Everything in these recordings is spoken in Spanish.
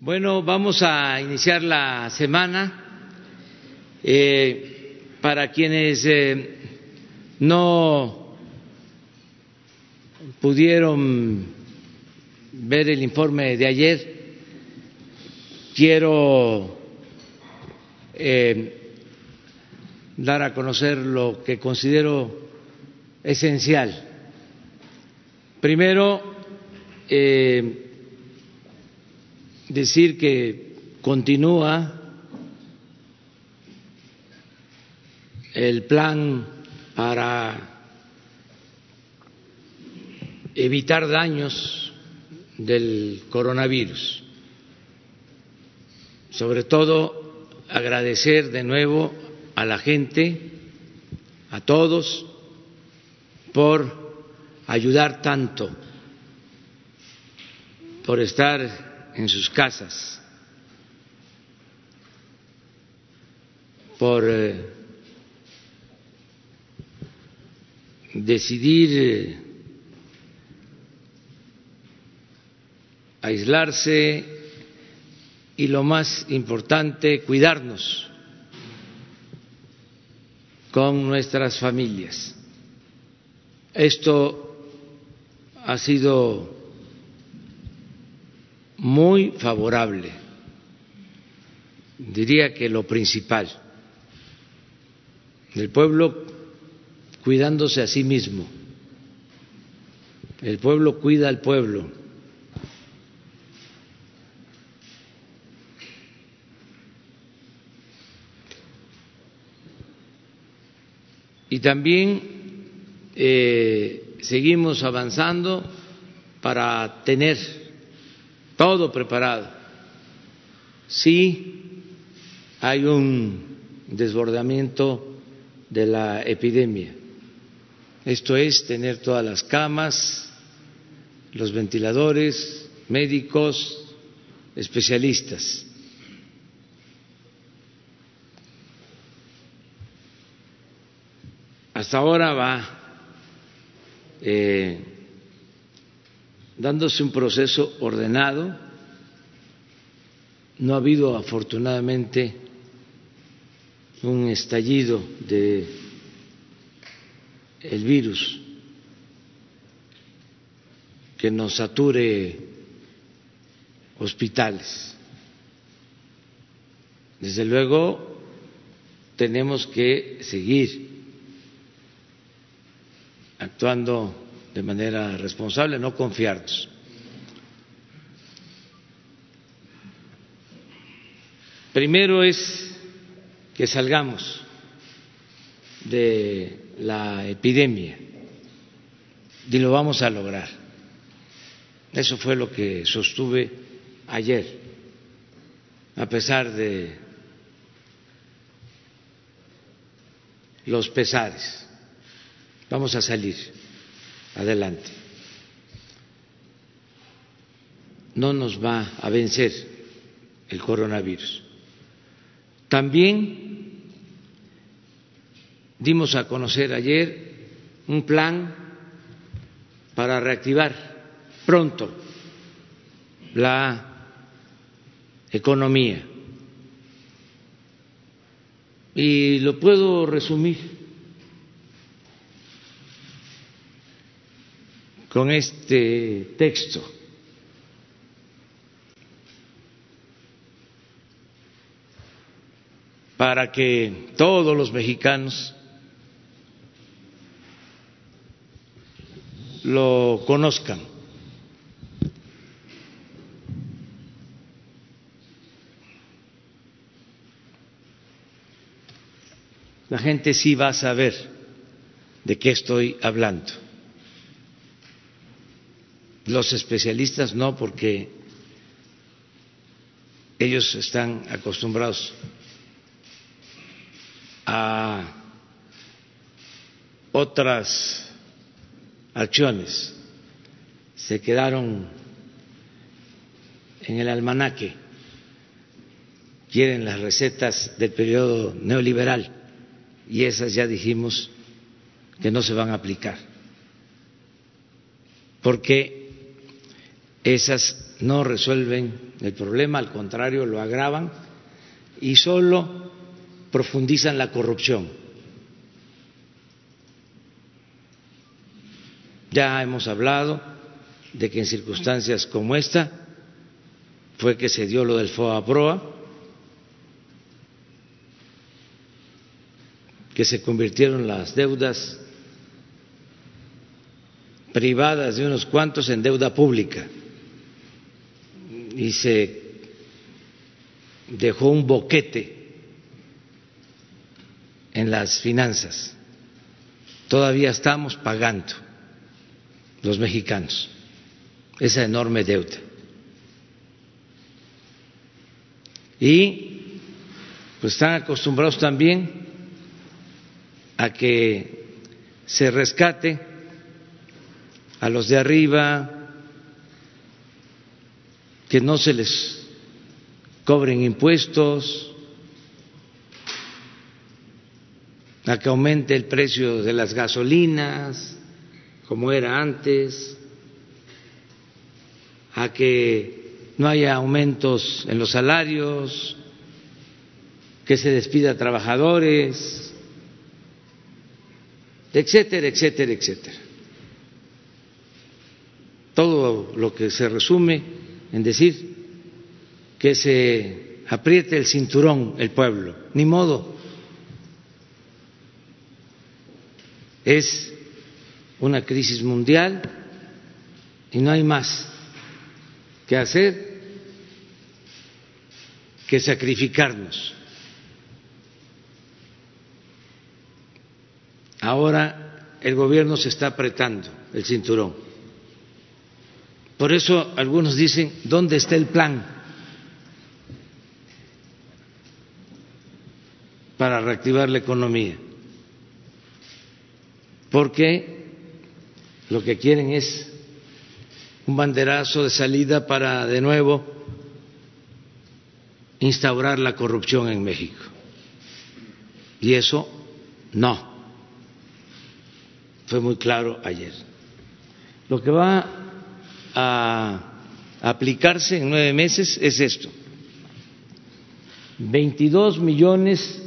Bueno, vamos a iniciar la semana. Eh, para quienes eh, no pudieron ver el informe de ayer, quiero eh, dar a conocer lo que considero esencial. Primero, eh, decir que continúa el plan para evitar daños del coronavirus. Sobre todo, agradecer de nuevo a la gente, a todos, por ayudar tanto, por estar en sus casas por eh, decidir eh, aislarse y lo más importante, cuidarnos con nuestras familias. Esto ha sido muy favorable, diría que lo principal, el pueblo cuidándose a sí mismo, el pueblo cuida al pueblo. Y también eh, seguimos avanzando para tener todo preparado. Sí hay un desbordamiento de la epidemia. Esto es tener todas las camas, los ventiladores, médicos, especialistas. Hasta ahora va eh, dándose un proceso ordenado. No ha habido, afortunadamente, un estallido de el virus que nos sature hospitales. Desde luego, tenemos que seguir actuando de manera responsable, no confiarnos. Primero es que salgamos de la epidemia y lo vamos a lograr. Eso fue lo que sostuve ayer, a pesar de los pesares. Vamos a salir adelante. No nos va a vencer el coronavirus. También dimos a conocer ayer un plan para reactivar pronto la economía. Y lo puedo resumir con este texto. para que todos los mexicanos lo conozcan. La gente sí va a saber de qué estoy hablando. Los especialistas no, porque ellos están acostumbrados a otras acciones. Se quedaron en el almanaque, quieren las recetas del periodo neoliberal. Y esas ya dijimos que no se van a aplicar, porque esas no resuelven el problema, al contrario, lo agravan y solo profundizan la corrupción. Ya hemos hablado de que en circunstancias como esta fue que se dio lo del FOA-PROA, que se convirtieron las deudas privadas de unos cuantos en deuda pública y se dejó un boquete en las finanzas. Todavía estamos pagando los mexicanos esa enorme deuda. Y pues están acostumbrados también a que se rescate a los de arriba, que no se les cobren impuestos, a que aumente el precio de las gasolinas, como era antes, a que no haya aumentos en los salarios, que se despida a trabajadores, etcétera, etcétera, etcétera. Todo lo que se resume en decir que se apriete el cinturón el pueblo, ni modo. Es una crisis mundial y no hay más que hacer que sacrificarnos. Ahora el gobierno se está apretando el cinturón. Por eso algunos dicen, ¿dónde está el plan para reactivar la economía? Porque lo que quieren es un banderazo de salida para de nuevo instaurar la corrupción en México. Y eso no. Fue muy claro ayer. Lo que va a aplicarse en nueve meses es esto. 22 millones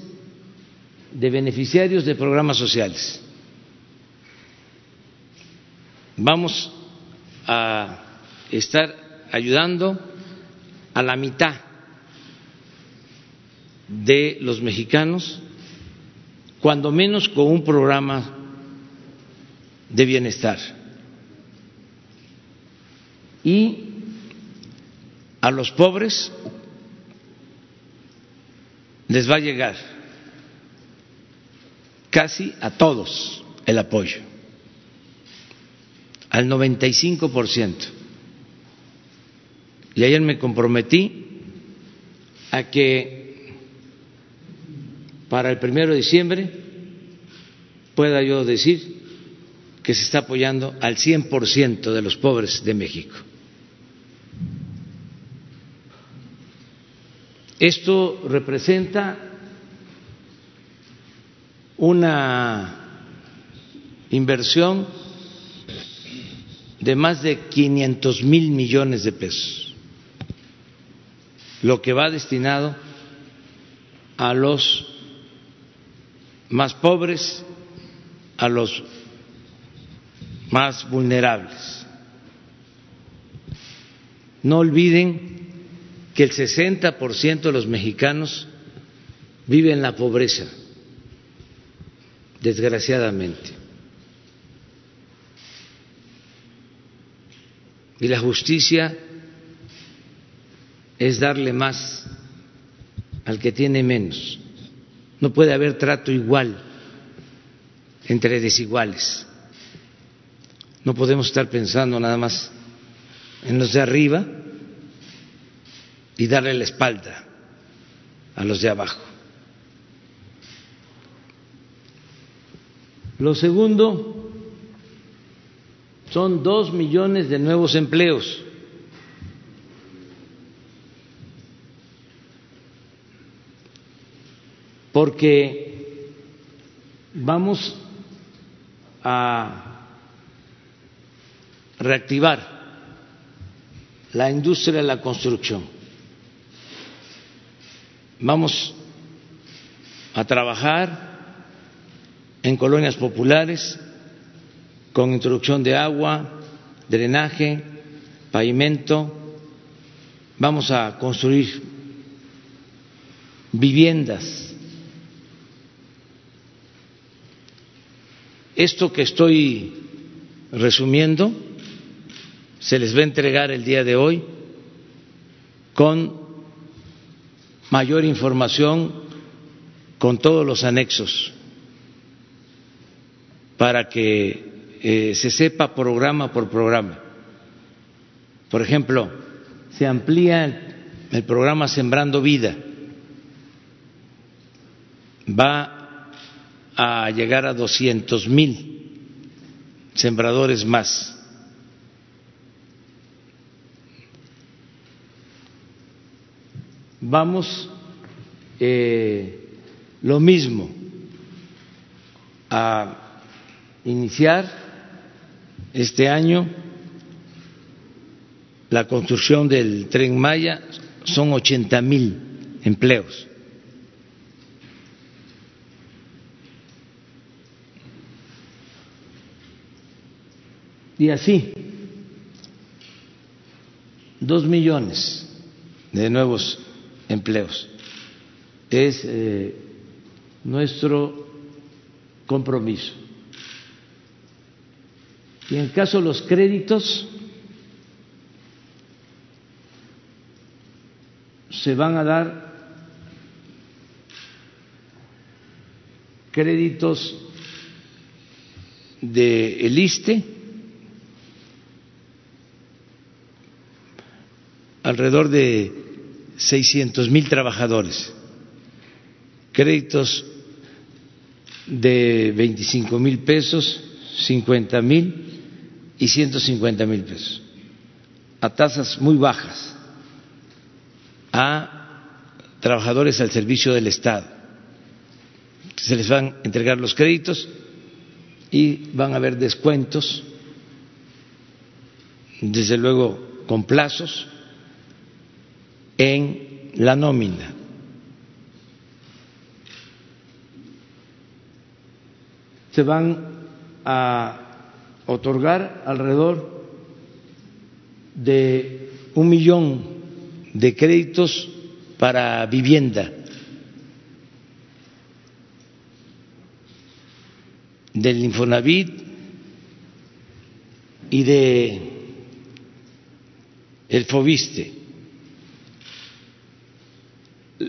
de beneficiarios de programas sociales. Vamos a estar ayudando a la mitad de los mexicanos, cuando menos con un programa de bienestar. Y a los pobres les va a llegar casi a todos el apoyo al 95%. Y ayer me comprometí a que para el primero de diciembre pueda yo decir que se está apoyando al 100% de los pobres de México. Esto representa una inversión de más de 500 mil millones de pesos, lo que va destinado a los más pobres, a los más vulnerables. No olviden que el 60% de los mexicanos vive en la pobreza, desgraciadamente. Y la justicia es darle más al que tiene menos. No puede haber trato igual entre desiguales. No podemos estar pensando nada más en los de arriba y darle la espalda a los de abajo. Lo segundo son dos millones de nuevos empleos. Porque vamos a reactivar la industria de la construcción. Vamos a trabajar en colonias populares con introducción de agua, drenaje, pavimento. Vamos a construir viviendas. Esto que estoy resumiendo se les va a entregar el día de hoy con mayor información, con todos los anexos, para que eh, se sepa programa por programa. Por ejemplo, se amplía el, programa Sembrando Vida, va a llegar a doscientos mil sembradores más vamos eh, lo mismo a iniciar este año la construcción del tren Maya, son ochenta mil empleos. Y así, dos millones de nuevos empleos. Es eh, nuestro compromiso. Y en caso de los créditos, se van a dar créditos de el ISTE alrededor de seiscientos mil trabajadores, créditos de veinticinco mil pesos, cincuenta mil y ciento cincuenta mil pesos, a tasas muy bajas, a trabajadores al servicio del Estado. Se les van a entregar los créditos y van a haber descuentos, desde luego con plazos en la nómina. Se van a otorgar alrededor de un millón de créditos para vivienda del Infonavit y de el Fobiste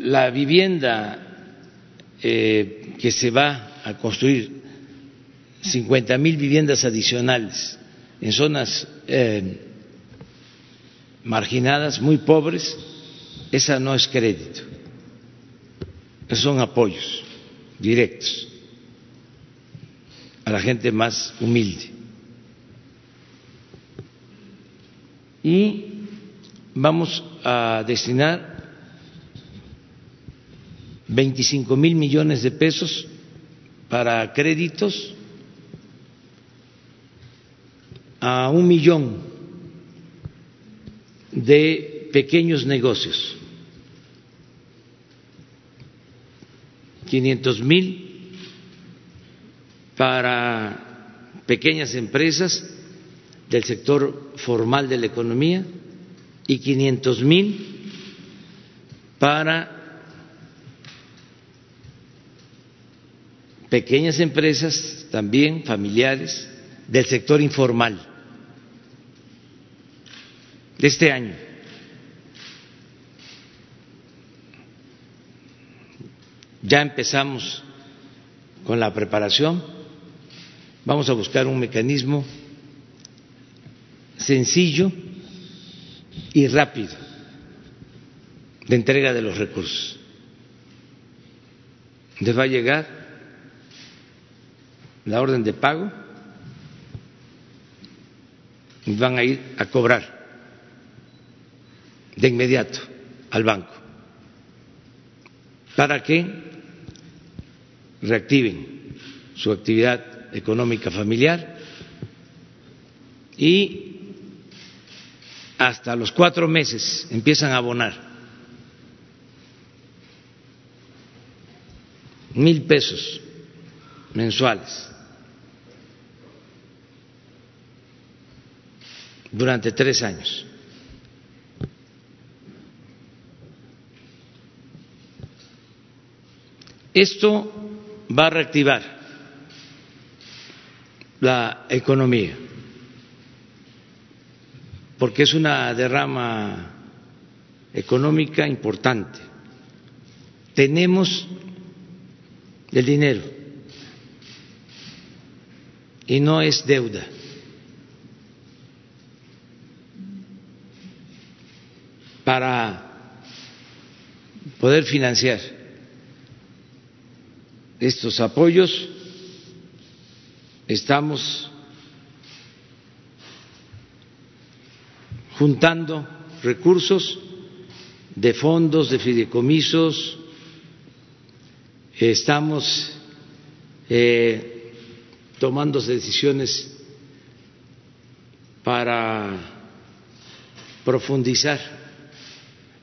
la vivienda eh, que se va a construir, cincuenta mil viviendas adicionales en zonas eh, marginadas, muy pobres, esa no es crédito, esos son apoyos directos a la gente más humilde. Y vamos a destinar 25 mil millones de pesos para créditos a un millón de pequeños negocios, 500 mil para pequeñas empresas del sector formal de la economía y 500 mil para pequeñas empresas, también familiares, del sector informal de este año. Ya empezamos con la preparación, vamos a buscar un mecanismo sencillo y rápido de entrega de los recursos. Les va a llegar la orden de pago van a ir a cobrar de inmediato al banco. Para que reactiven su actividad económica familiar y hasta los cuatro meses empiezan a abonar. Mil pesos mensuales durante tres años. Esto va a reactivar la economía, porque es una derrama económica importante. Tenemos el dinero y no es deuda. Para poder financiar estos apoyos, estamos juntando recursos de fondos, de fideicomisos, estamos eh, tomando decisiones para profundizar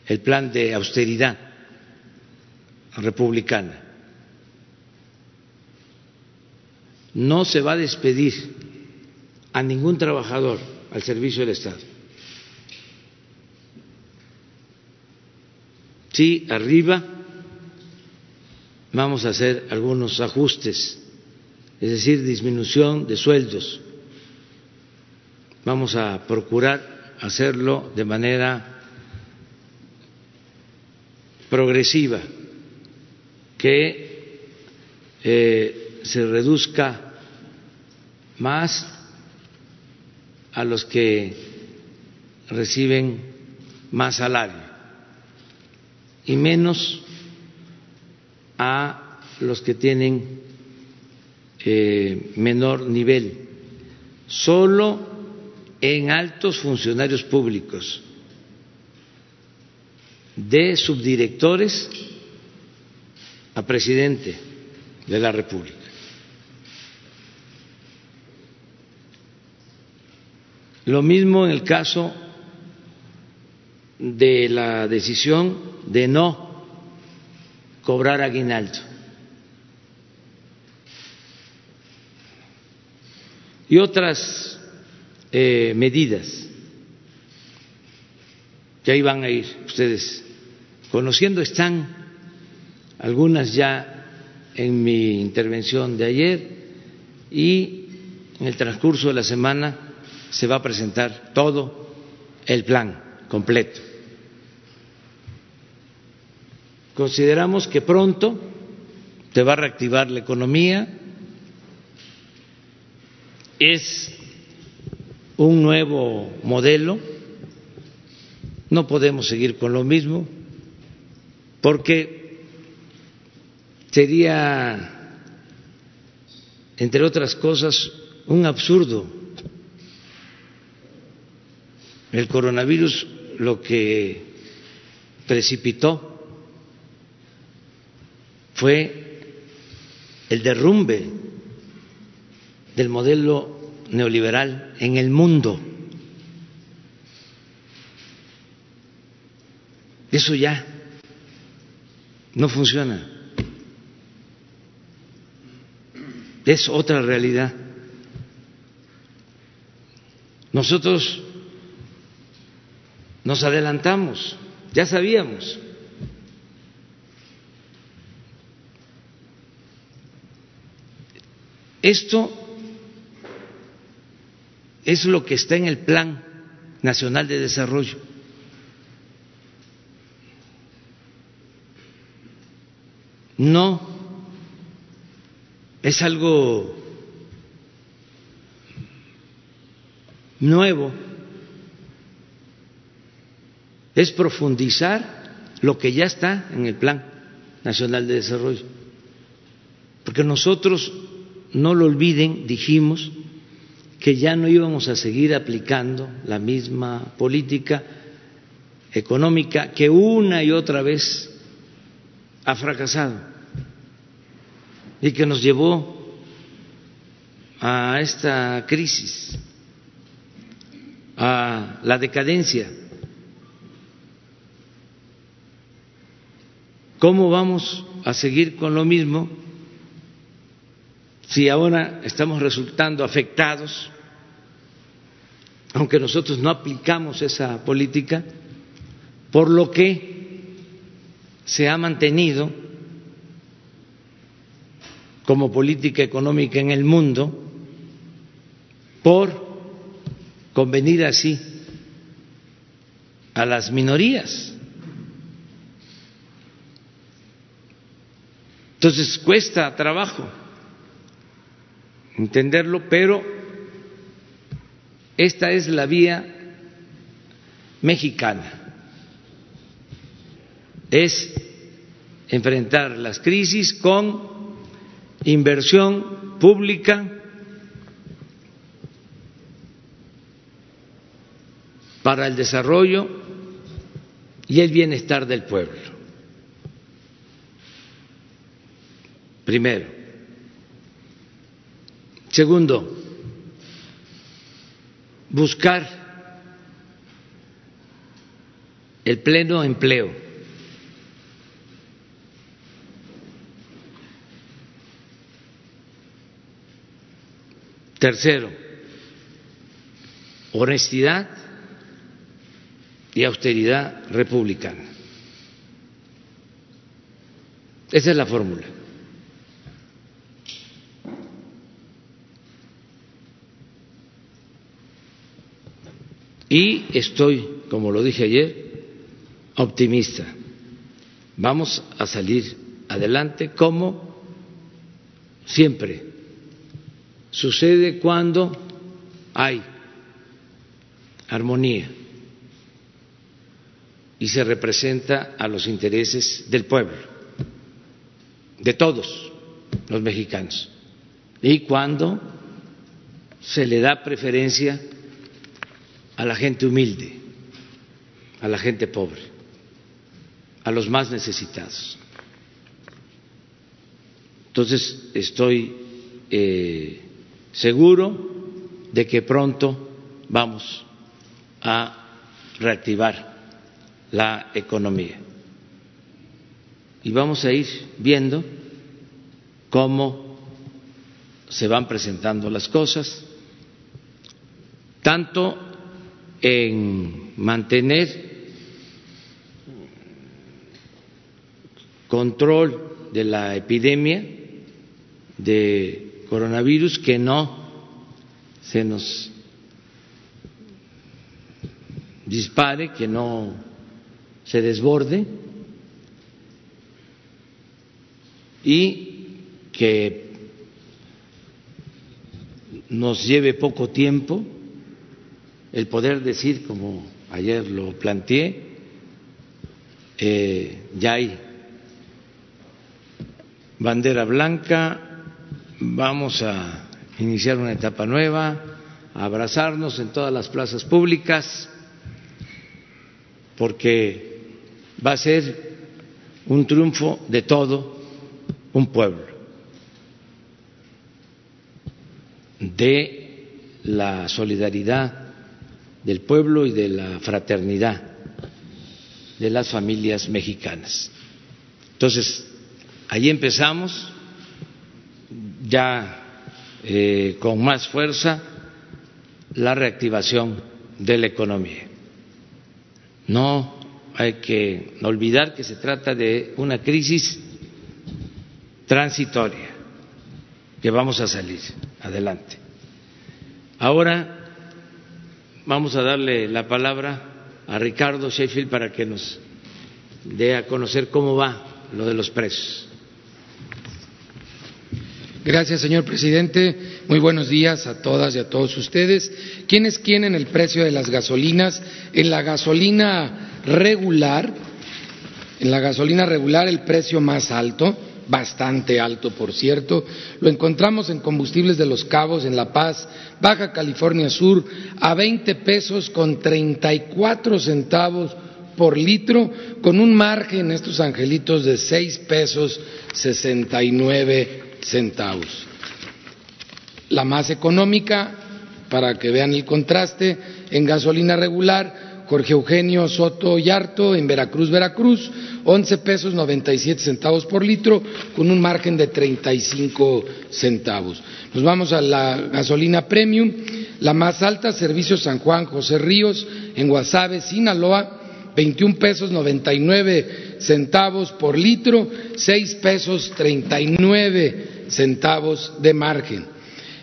el plan de austeridad republicana. No se va a despedir a ningún trabajador al servicio del Estado. Sí, arriba vamos a hacer algunos ajustes, es decir, disminución de sueldos. Vamos a procurar hacerlo de manera progresiva, que eh, se reduzca más a los que reciben más salario y menos a los que tienen eh, menor nivel, solo en altos funcionarios públicos, de subdirectores a presidente de la República. Lo mismo en el caso de la decisión de no cobrar aguinaldo. Y otras eh, medidas que ahí van a ir ustedes conociendo, están algunas ya en mi intervención de ayer y en el transcurso de la semana se va a presentar todo el plan completo. Consideramos que pronto te va a reactivar la economía, es un nuevo modelo, no podemos seguir con lo mismo, porque sería, entre otras cosas, un absurdo. El coronavirus lo que precipitó fue el derrumbe del modelo neoliberal en el mundo. Eso ya no funciona. Es otra realidad. Nosotros nos adelantamos, ya sabíamos Esto es lo que está en el Plan Nacional de Desarrollo. No es algo nuevo, es profundizar lo que ya está en el Plan Nacional de Desarrollo. Porque nosotros no lo olviden, dijimos que ya no íbamos a seguir aplicando la misma política económica que una y otra vez ha fracasado y que nos llevó a esta crisis. a la decadencia. ¿Cómo vamos a seguir con lo mismo si ahora estamos resultando afectados, aunque nosotros no aplicamos esa política, por lo que se ha mantenido como política económica en el mundo por convenir así a las minorías. Entonces cuesta trabajo entenderlo, pero esta es la vía mexicana. Es enfrentar las crisis con inversión pública para el desarrollo y el bienestar del pueblo. Primero. Segundo, buscar el pleno empleo. Tercero, honestidad y austeridad republicana. Esa es la fórmula. Y estoy, como lo dije ayer, optimista. Vamos a salir adelante como siempre sucede cuando hay armonía y se representa a los intereses del pueblo, de todos los mexicanos. Y cuando se le da preferencia a la gente humilde, a la gente pobre, a los más necesitados. Entonces estoy eh, seguro de que pronto vamos a reactivar la economía. Y vamos a ir viendo cómo se van presentando las cosas, tanto en mantener control de la epidemia de coronavirus, que no se nos dispare, que no se desborde y que nos lleve poco tiempo el poder decir, como ayer lo planteé, eh, ya hay bandera blanca, vamos a iniciar una etapa nueva, a abrazarnos en todas las plazas públicas, porque va a ser un triunfo de todo un pueblo, de la solidaridad del pueblo y de la fraternidad de las familias mexicanas. Entonces, ahí empezamos ya eh, con más fuerza la reactivación de la economía. No hay que olvidar que se trata de una crisis transitoria, que vamos a salir adelante. Ahora vamos a darle la palabra a Ricardo Sheffield para que nos dé a conocer cómo va lo de los presos. Gracias, señor presidente. Muy buenos días a todas y a todos ustedes. ¿Quiénes quieren el precio de las gasolinas? En la gasolina regular, en la gasolina regular el precio más alto, bastante alto por cierto, lo encontramos en combustibles de los cabos en La Paz, Baja California Sur, a 20 pesos con 34 centavos por litro, con un margen, estos angelitos, de 6 pesos 69 centavos. La más económica, para que vean el contraste, en gasolina regular, Jorge Eugenio Soto Yarto en Veracruz, Veracruz, 11 pesos 97 centavos por litro, con un margen de 35 centavos. Nos vamos a la gasolina premium, la más alta, Servicio San Juan José Ríos, en Guasave, Sinaloa, 21 pesos 99 centavos por litro, 6 pesos 39 centavos de margen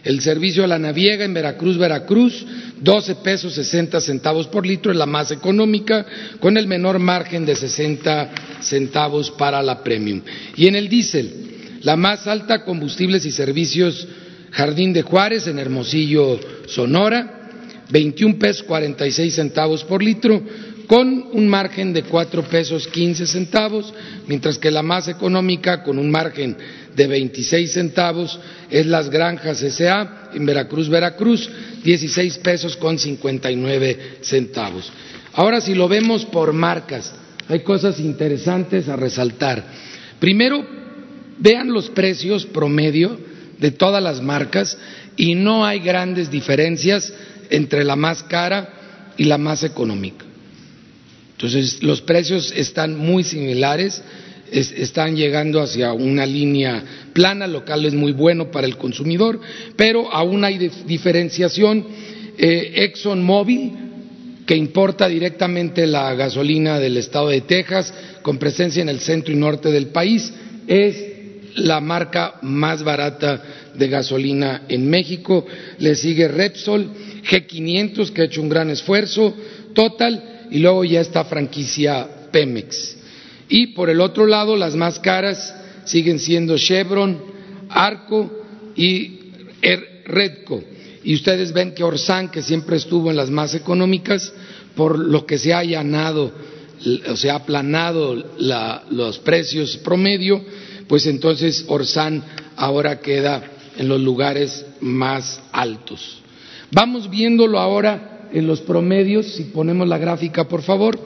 el servicio a la naviega en Veracruz, Veracruz, 12 pesos 60 centavos por litro, es la más económica, con el menor margen de 60 centavos para la premium. Y en el diésel, la más alta, combustibles y servicios Jardín de Juárez en Hermosillo, Sonora, 21 pesos 46 centavos por litro, con un margen de 4 pesos 15 centavos, mientras que la más económica, con un margen de 26 centavos es Las Granjas S.A. en Veracruz, Veracruz, 16 pesos con 59 centavos. Ahora si lo vemos por marcas, hay cosas interesantes a resaltar. Primero, vean los precios promedio de todas las marcas y no hay grandes diferencias entre la más cara y la más económica. Entonces, los precios están muy similares están llegando hacia una línea plana, lo cual es muy bueno para el consumidor, pero aún hay diferenciación. Eh, ExxonMobil, que importa directamente la gasolina del estado de Texas, con presencia en el centro y norte del país, es la marca más barata de gasolina en México. Le sigue Repsol, G500, que ha hecho un gran esfuerzo, Total, y luego ya está franquicia Pemex. Y por el otro lado, las más caras siguen siendo Chevron, Arco y er-, Redco. Y ustedes ven que Orsan, que siempre estuvo en las más económicas, por lo que se ha allanado, o se ha aplanado los precios promedio, pues entonces Orsan ahora queda en los lugares más altos. Vamos viéndolo ahora en los promedios, si ponemos la gráfica, por favor.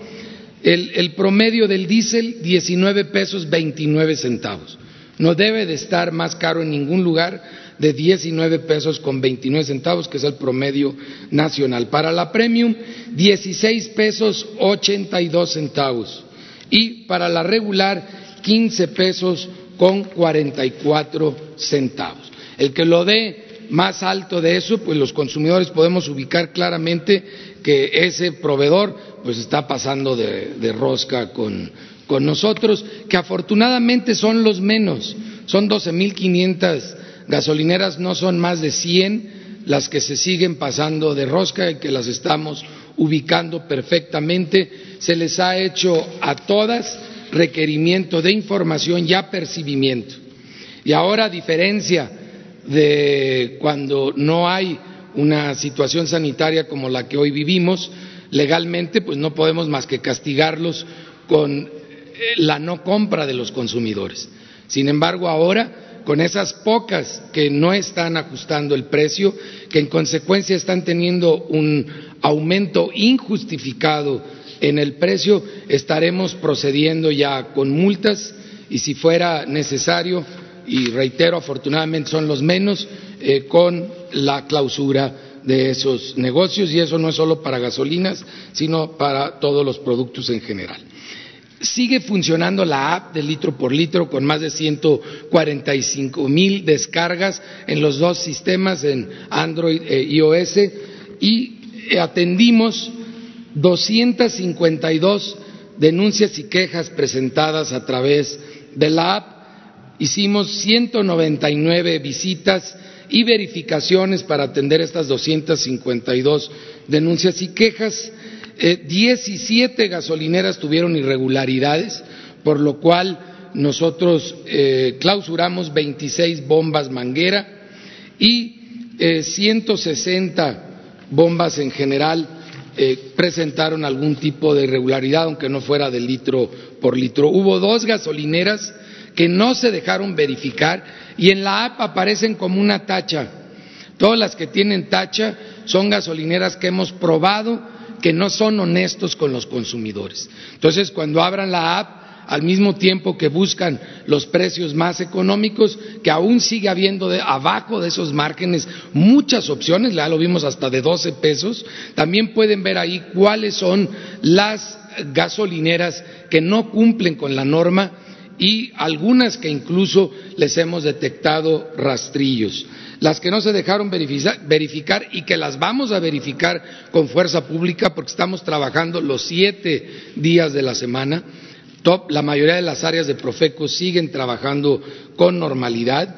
El, promedio del diésel, 19 pesos 29 centavos. No debe de estar más caro en ningún lugar de 19 pesos con 29 centavos, que es el promedio nacional. Para la premium, 16 pesos 82 centavos. Y para la regular, 15 pesos con 44 centavos. El que lo dé más alto de eso, pues los consumidores podemos ubicar claramente que ese proveedor pues está pasando de, rosca con, nosotros, que afortunadamente son los menos, son 12.500 gasolineras, no son más de 100 las que se siguen pasando de rosca y que las estamos ubicando perfectamente. Se les ha hecho a todas requerimiento de información y apercibimiento. Y ahora, a diferencia de cuando no hay una situación sanitaria como la que hoy vivimos, legalmente pues no podemos más que castigarlos con eh, la no compra de los consumidores. Sin embargo, ahora, con esas pocas que no están ajustando el precio, que en consecuencia están teniendo un aumento injustificado en el precio, estaremos procediendo ya con multas y si fuera necesario, y reitero, afortunadamente son los menos, eh, con la clausura de esos negocios y eso no es solo para gasolinas, sino para todos los productos en general. Sigue funcionando la app de litro por litro con más de 145 mil descargas en los dos sistemas, en Android e iOS, y atendimos 252 denuncias y quejas presentadas a través de la app. Hicimos 199 visitas y verificaciones para atender estas 252 denuncias y quejas. Eh, 17 gasolineras tuvieron irregularidades, por lo cual nosotros eh, clausuramos 26 bombas manguera y eh, 160 bombas en general eh, presentaron algún tipo de irregularidad, aunque no fuera de litro por litro. Hubo dos gasolineras que no se dejaron verificar y en la app aparecen como una tacha. Todas las que tienen tacha son gasolineras que hemos probado que no son honestos con los consumidores. Entonces, cuando abran la app, al mismo tiempo que buscan los precios más económicos, que aún sigue habiendo de, abajo de esos márgenes muchas opciones, ya lo vimos hasta de 12 pesos, también pueden ver ahí cuáles son las gasolineras que no cumplen con la norma y algunas que incluso les hemos detectado rastrillos. Las que no se dejaron verificar y que las vamos a verificar con fuerza pública porque estamos trabajando los siete días de la semana. la mayoría de las áreas de Profeco siguen trabajando con normalidad.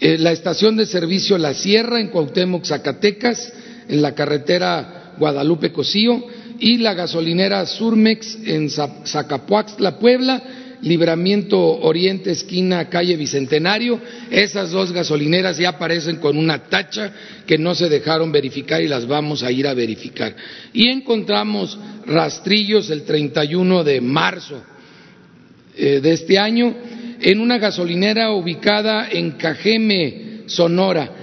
Eh, la estación de servicio La Sierra en Cuauhtémoc, Zacatecas, en la carretera Guadalupe-Cocío, y la gasolinera Surmex en Zacapuaxtla, Puebla, Libramiento Oriente, esquina calle Bicentenario. Esas dos gasolineras ya aparecen con una tacha que no se dejaron verificar y las vamos a ir a verificar. Y encontramos rastrillos el 31 de marzo eh, de este año en una gasolinera ubicada en Cajeme, Sonora.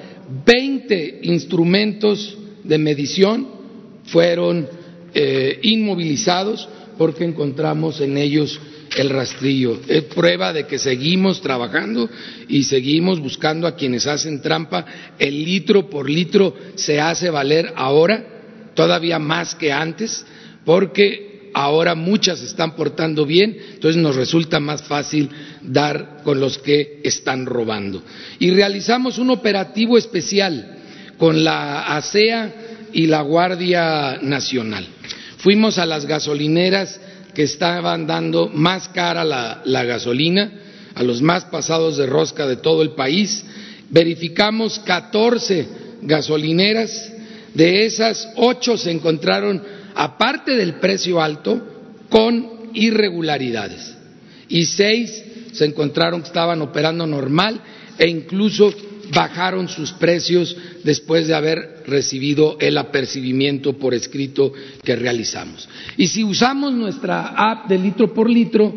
Veinte instrumentos de medición fueron eh, inmovilizados porque encontramos en ellos el rastrillo. Es prueba de que seguimos trabajando y seguimos buscando a quienes hacen trampa. El litro por litro se hace valer ahora, todavía más que antes, porque ahora muchas están portando bien, entonces nos resulta más fácil dar con los que están robando. Y realizamos un operativo especial con la ASEA y la Guardia Nacional. Fuimos a las gasolineras que estaban dando más cara la, gasolina, a los más pasados de rosca de todo el país. Verificamos 14 gasolineras, de esas ocho se encontraron, aparte del precio alto, con irregularidades y seis se encontraron que estaban operando normal e incluso bajaron sus precios después de haber recibido el apercibimiento por escrito que realizamos. Y si usamos nuestra app de litro por litro,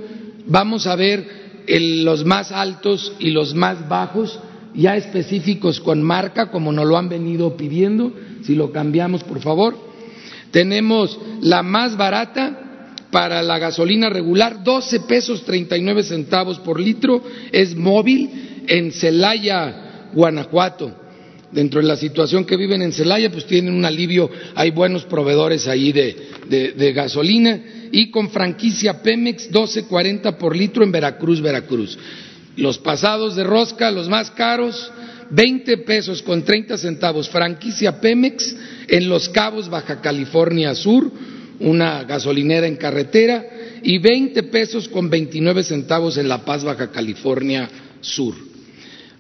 vamos a ver los más altos y los más bajos, ya específicos con marca, como nos lo han venido pidiendo. Si lo cambiamos, por favor. Tenemos la más barata para la gasolina regular, 12 pesos 39 centavos por litro, es móvil en Celaya Guanajuato. Dentro de la situación que viven en Celaya, pues tienen un alivio, hay buenos proveedores ahí de, gasolina y con franquicia Pemex 12.40 por litro en Veracruz, Veracruz. Los pasados de rosca, los más caros, 20 pesos con 30 centavos, franquicia Pemex en Los Cabos, Baja California Sur, una gasolinera en carretera, y 20 pesos con 29 centavos en La Paz, Baja California Sur.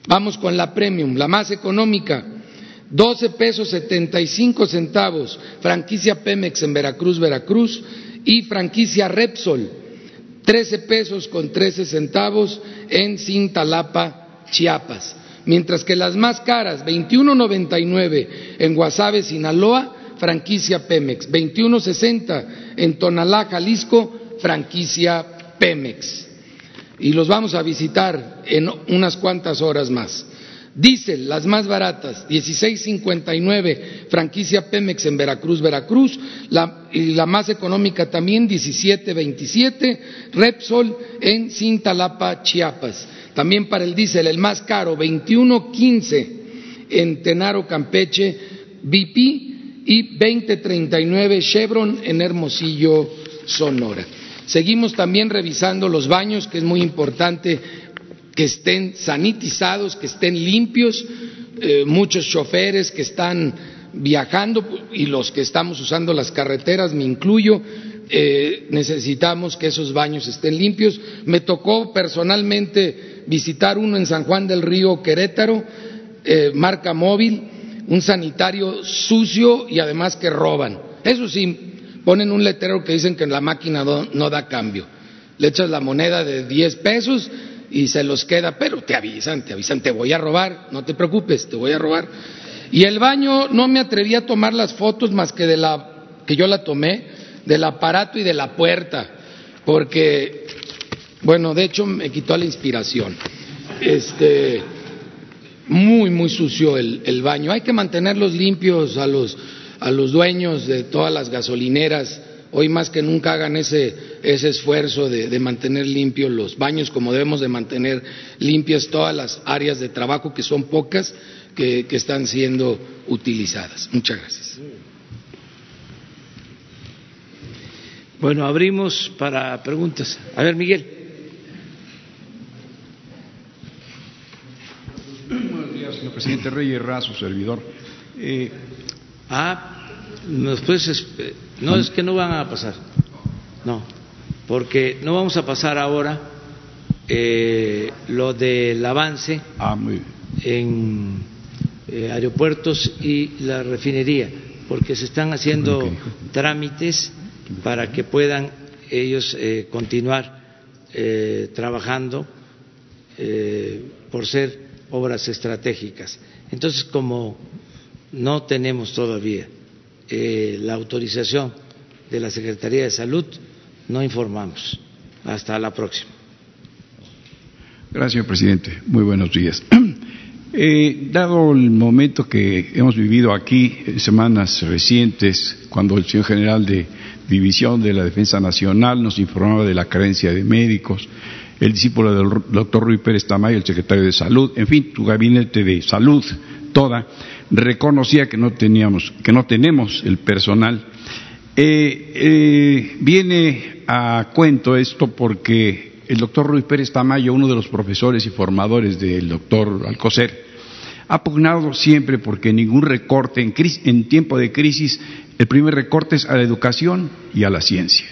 Vamos con la premium, la más económica, 12 pesos 75 centavos, franquicia Pemex en Veracruz, Veracruz, y franquicia Repsol, 13 pesos con 13 centavos en Cintalapa, Chiapas. Mientras que las más caras, 21.99 en Guasave, Sinaloa, franquicia Pemex, 21.60 en Tonalá, Jalisco, franquicia Pemex y los vamos a visitar en unas cuantas horas más. Diesel, las más baratas, 16.59, franquicia Pemex en Veracruz, Veracruz, y la más económica también, 17.27, Repsol en Cintalapa, Chiapas. También para el diésel, el más caro, 21.15 en Tenaro, Campeche, BP y 20.39 Chevron en Hermosillo, Sonora. Seguimos también revisando los baños, que es muy importante que estén sanitizados, que estén limpios. Eh, muchos choferes que están viajando y los que estamos usando las carreteras, me incluyo, eh, necesitamos que esos baños estén limpios. Me tocó personalmente visitar uno en San Juan del Río, Querétaro, eh, marca móvil, un sanitario sucio y además que roban. Eso sí, ponen un letrero que dicen que la máquina no, da cambio. Le echas la moneda de 10 pesos y se los queda, pero te avisan, te avisan, te voy a robar, no te preocupes, te voy a robar. Y el baño no me atreví a tomar las fotos más que de la que yo la tomé, del aparato y de la puerta, porque, bueno, de hecho me quitó la inspiración. Este, muy, muy sucio el baño. Hay que mantenerlos limpios a los a los dueños de todas las gasolineras, hoy más que nunca hagan ese ese esfuerzo de, mantener limpios los baños, como debemos de mantener limpias todas las áreas de trabajo, que son pocas, que, que están siendo utilizadas. Muchas gracias. Bueno, abrimos para preguntas. A ver, Miguel. Buenos días, señor presidente Reyes Razo, servidor. Eh, ah, después, no es que no van a pasar. No, porque no vamos a pasar ahora eh, lo del avance ah, en eh, aeropuertos y la refinería, porque se están haciendo trámites para que puedan ellos eh, continuar eh, trabajando eh, por ser obras estratégicas. Entonces, como no tenemos todavía la autorización de la Secretaría de Salud, no informamos. Hasta la próxima. Gracias, presidente. Muy buenos días. dado el momento que hemos vivido aquí, semanas recientes, cuando el señor general de División de la Defensa Nacional nos informaba de la carencia de médicos, el discípulo del doctor Ruy Pérez Tamayo, el secretario de Salud, en fin, tu gabinete de salud toda, reconocía que no teníamos, que no tenemos el personal. Eh, eh, viene a cuento esto porque el doctor Ruy Pérez Tamayo, uno de los profesores y formadores del doctor Alcocer, ha pugnado siempre porque ningún recorte en, en tiempo de crisis el primer recorte es a la educación y a la ciencia.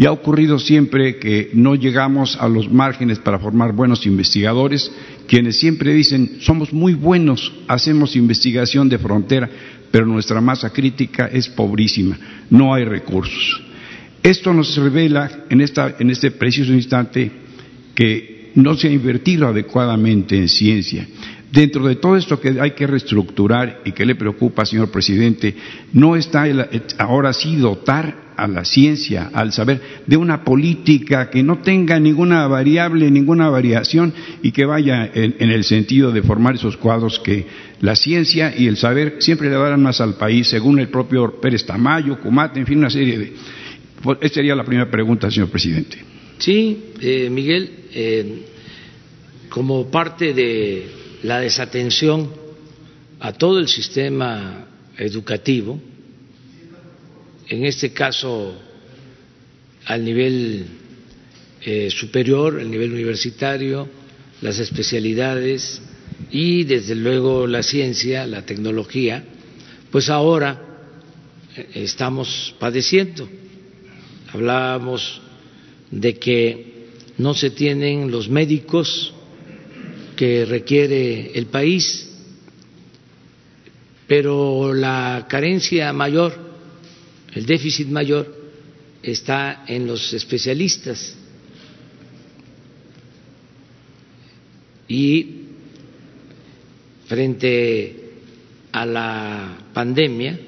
Y ha ocurrido siempre que no llegamos a los márgenes para formar buenos investigadores, quienes siempre dicen, somos muy buenos, hacemos investigación de frontera, pero nuestra masa crítica es pobrísima, no hay recursos. Esto nos revela en, este preciso instante que no se ha invertido adecuadamente en ciencia. Dentro de todo esto que hay que reestructurar y que le preocupa, señor presidente, no está ahora sí dotar a la ciencia, al saber, de una política que no tenga ninguna variable, ninguna variación y que vaya en, el sentido de formar esos cuadros que la ciencia y el saber siempre le darán más al país, según el propio Pérez Tamayo, Cumate, en fin, una serie de. Pues, esta sería la primera pregunta, señor presidente. Sí, eh, Miguel, eh, como parte de la desatención a todo el sistema educativo, en este caso al nivel eh, superior, el nivel universitario, las especialidades y desde luego la ciencia, la tecnología, pues ahora eh, estamos padeciendo. Hablábamos de que no se tienen los médicos que requiere el país, pero la carencia mayor, el déficit mayor, está en los especialistas. Y frente a la pandemia,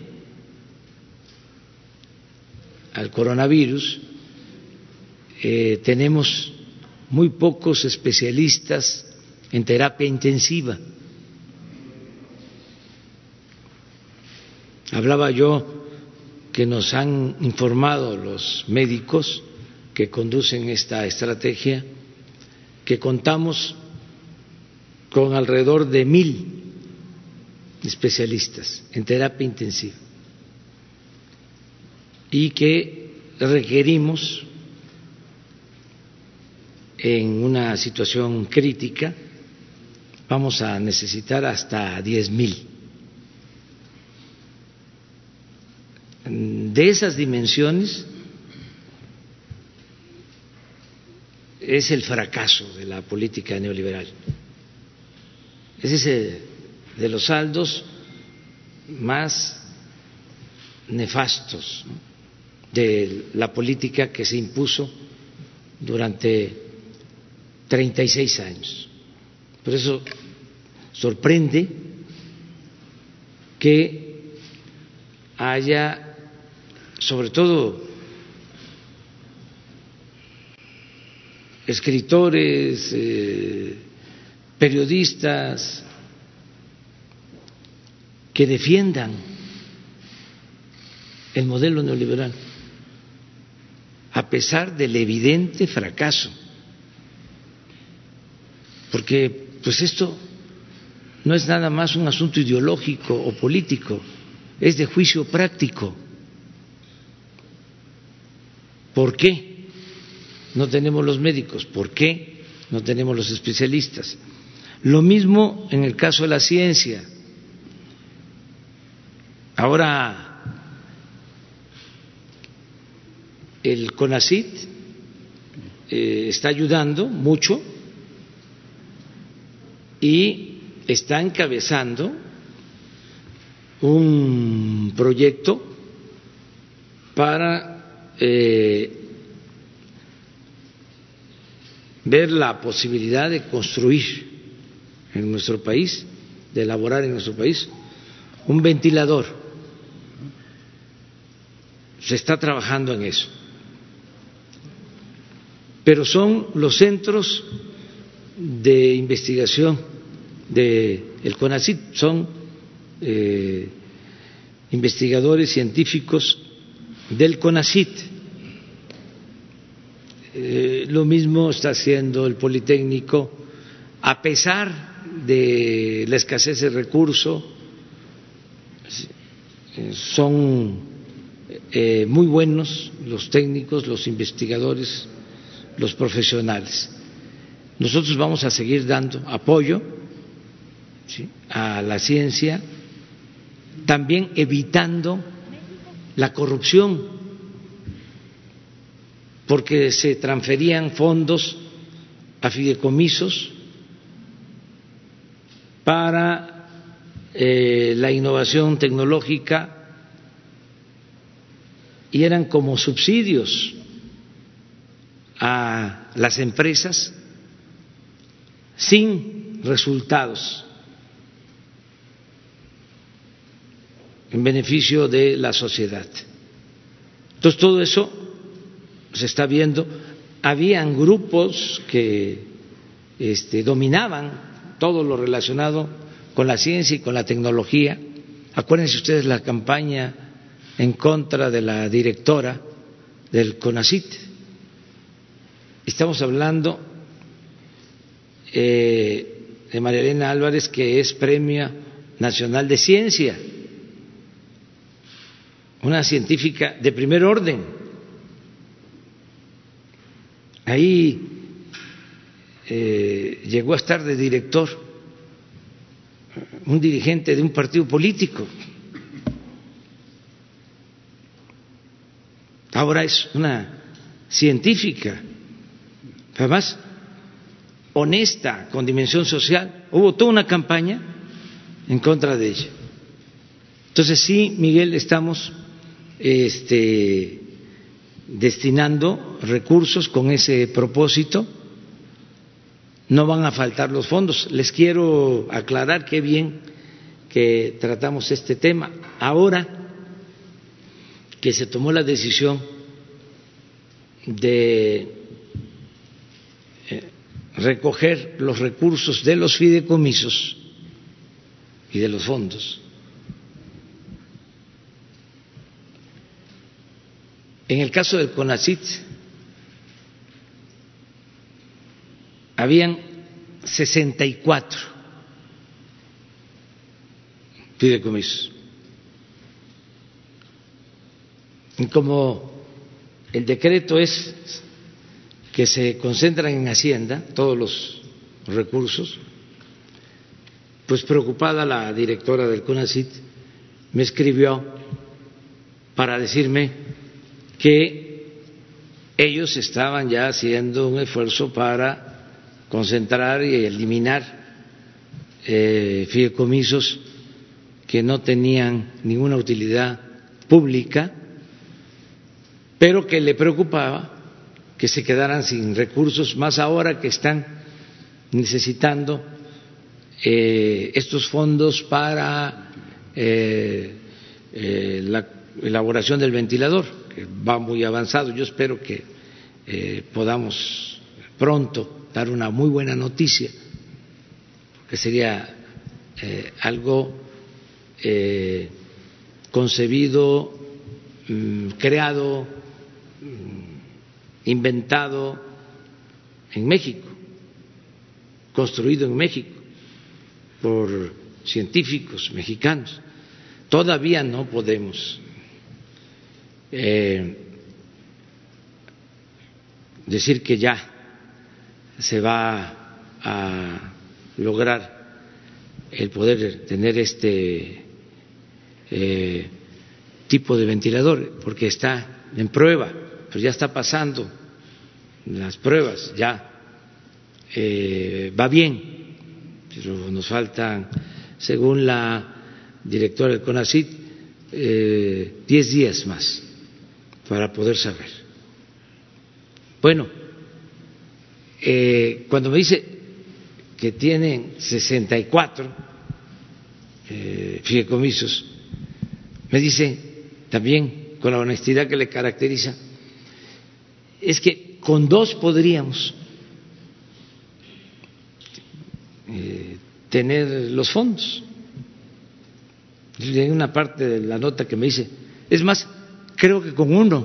al coronavirus, eh, tenemos muy pocos especialistas en terapia intensiva. Hablaba yo que nos han informado los médicos que conducen esta estrategia que contamos con alrededor de mil especialistas en terapia intensiva y que requerimos en una situación crítica vamos a necesitar hasta diez mil. De esas dimensiones es el fracaso de la política neoliberal. Es ese de los saldos más nefastos de la política que se impuso durante 36 años. Por eso sorprende que haya, sobre todo, escritores, eh, periodistas, que defiendan el modelo neoliberal, a pesar del evidente fracaso. Porque pues esto no es nada más un asunto ideológico o político, es de juicio práctico. ¿Por qué no tenemos los médicos? ¿Por qué no tenemos los especialistas? Lo mismo en el caso de la ciencia. Ahora, el CONACIT eh, está ayudando mucho y está encabezando un proyecto para eh, ver la posibilidad de construir en nuestro país, de elaborar en nuestro país un ventilador. Se está trabajando en eso. Pero son los centros de investigación del el CONACIT, son eh, investigadores científicos del CONACIT. Eh, lo mismo está haciendo el Politécnico, a pesar de la escasez de recursos, son eh, muy buenos los técnicos, los investigadores, los profesionales. Nosotros vamos a seguir dando apoyo a la ciencia, también evitando la corrupción, porque se transferían fondos a fideicomisos para eh, la innovación tecnológica y eran como subsidios a las empresas sin resultados en beneficio de la sociedad. Entonces todo eso se está viendo. Habían grupos que este, dominaban todo lo relacionado con la ciencia y con la tecnología. Acuérdense ustedes la campaña en contra de la directora del CONACIT. Estamos hablando eh, de María Elena Álvarez, que es Premio Nacional de Ciencia una científica de primer orden. Ahí eh, llegó a estar de director un dirigente de un partido político. Ahora es una científica, además honesta, con dimensión social. Hubo toda una campaña en contra de ella. Entonces sí, Miguel, estamos este, destinando recursos con ese propósito. No van a faltar los fondos. Les quiero aclarar qué bien que tratamos este tema. Ahora que se tomó la decisión de eh, recoger los recursos de los fideicomisos y de los fondos, En el caso del CONACIT, habían 64 fideicomisos. Y como el decreto es que se concentran en Hacienda todos los recursos, pues preocupada la directora del CONACIT me escribió para decirme que ellos estaban ya haciendo un esfuerzo para concentrar y eliminar eh, fideicomisos que no tenían ninguna utilidad pública, pero que le preocupaba que se quedaran sin recursos, más ahora que están necesitando eh, estos fondos para eh, la elaboración del ventilador va muy avanzado. Yo espero que eh, podamos pronto dar una muy buena noticia, que sería eh, algo eh, concebido, mm, creado mm, inventado en México, construido en México por científicos mexicanos. Todavía no podemos eh, decir que ya se va a lograr el poder tener este eh, tipo de ventilador, porque está en prueba, pero ya está pasando las pruebas, ya eh, va bien, pero nos faltan, según la directora del CONACIT, eh, diez días más para poder saber. Bueno, eh, cuando me dice que tienen 64 eh, fideicomisos, me dice también con la honestidad que le caracteriza, es que con dos podríamos eh, tener los fondos. Hay una parte de la nota que me dice, es más, creo que con uno.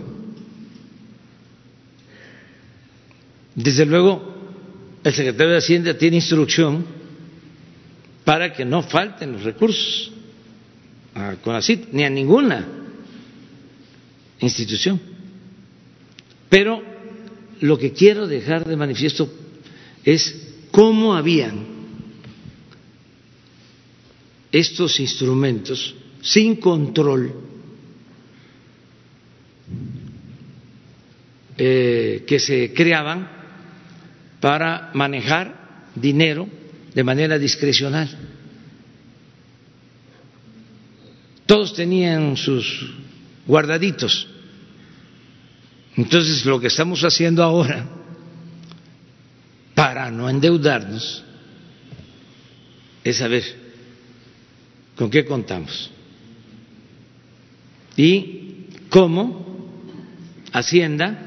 Desde luego, el secretario de Hacienda tiene instrucción para que no falten los recursos a CONACIT ni a ninguna institución. Pero lo que quiero dejar de manifiesto es cómo habían estos instrumentos sin control eh, que se creaban para manejar dinero de manera discrecional. Todos tenían sus guardaditos. Entonces lo que estamos haciendo ahora para no endeudarnos es saber con qué contamos y cómo Hacienda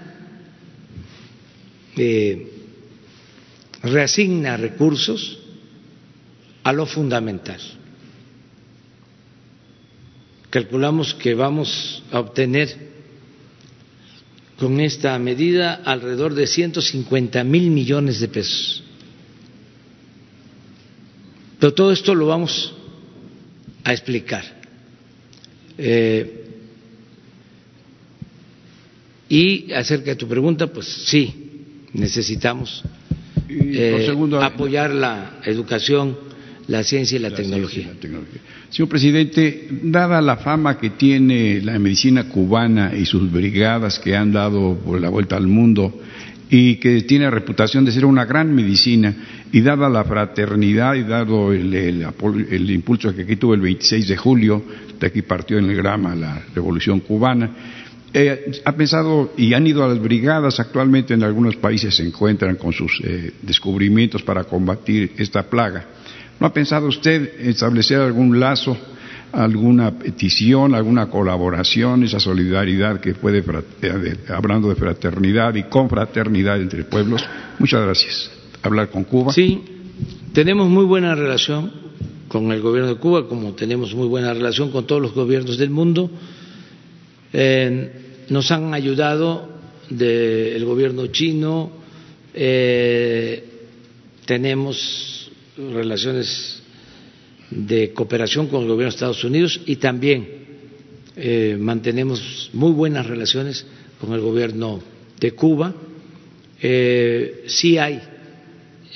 reasigna recursos a lo fundamental. Calculamos que vamos a obtener con esta medida alrededor de 150 mil millones de pesos. Pero todo esto lo vamos a explicar. Eh, y acerca de tu pregunta, pues sí, necesitamos eh, apoyar la educación, la ciencia y la, tecnología. la, tecnología. Señor presidente, dada la fama que tiene la medicina cubana y sus brigadas que han dado por la vuelta al mundo, y que tiene reputación de ser una gran medicina y dada la fraternidad y dado el, impulso que aquí tuvo el 26 de julio, de aquí partió en el grama la revolución cubana, eh, ha pensado y han ido a las brigadas actualmente en algunos países se encuentran con sus eh, descubrimientos para combatir esta plaga. ¿No ha pensado usted establecer algún lazo alguna petición, alguna colaboración, esa solidaridad que puede, eh, hablando de fraternidad y confraternidad entre pueblos. Muchas gracias. Hablar con Cuba. Sí, tenemos muy buena relación con el gobierno de Cuba, como tenemos muy buena relación con todos los gobiernos del mundo. Nos han ayudado del gobierno chino, eh, tenemos relaciones de cooperación con el gobierno de Estados Unidos y también eh, mantenemos muy buenas relaciones con el gobierno de Cuba. Eh, sí hay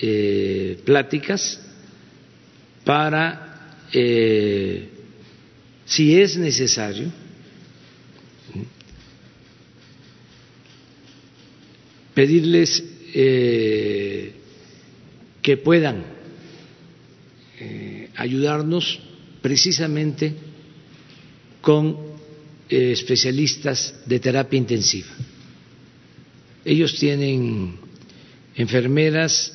eh, pláticas para, si es necesario, pedirles que puedan ayudarnos precisamente con eh, especialistas de terapia intensiva. Ellos tienen enfermeras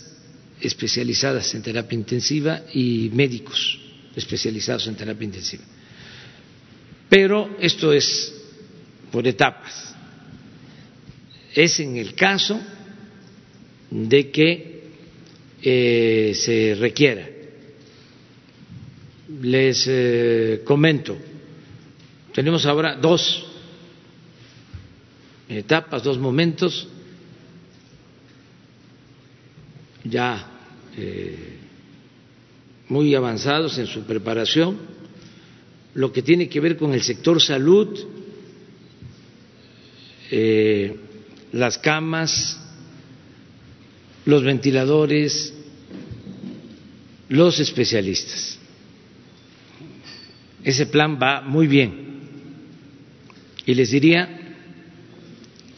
especializadas en terapia intensiva y médicos especializados en terapia intensiva. Pero esto es por etapas. Es en el caso de que eh, se requiera. Les eh, comento, tenemos ahora dos etapas, dos momentos. Ya eh, muy avanzados en su preparación, lo que tiene que ver con el sector salud, las camas, los ventiladores, los especialistas. Ese plan va muy bien. Y les diría,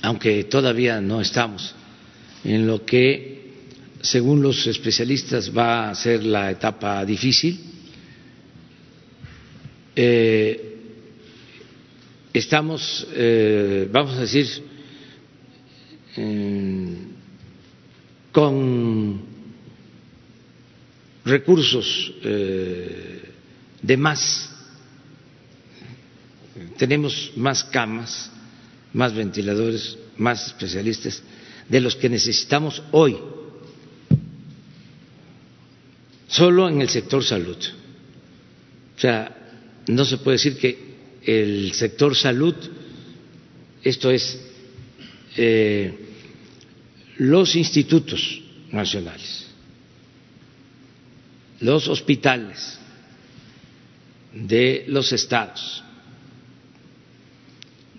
aunque todavía no estamos en lo que, según los especialistas, va a ser la etapa difícil, eh, estamos, eh, vamos a decir, con recursos eh, de más. Tenemos más camas, más ventiladores, más especialistas de los que necesitamos hoy, solo en el sector salud. O sea, no se puede decir que el sector salud, esto es, eh, los institutos nacionales, los hospitales de los estados,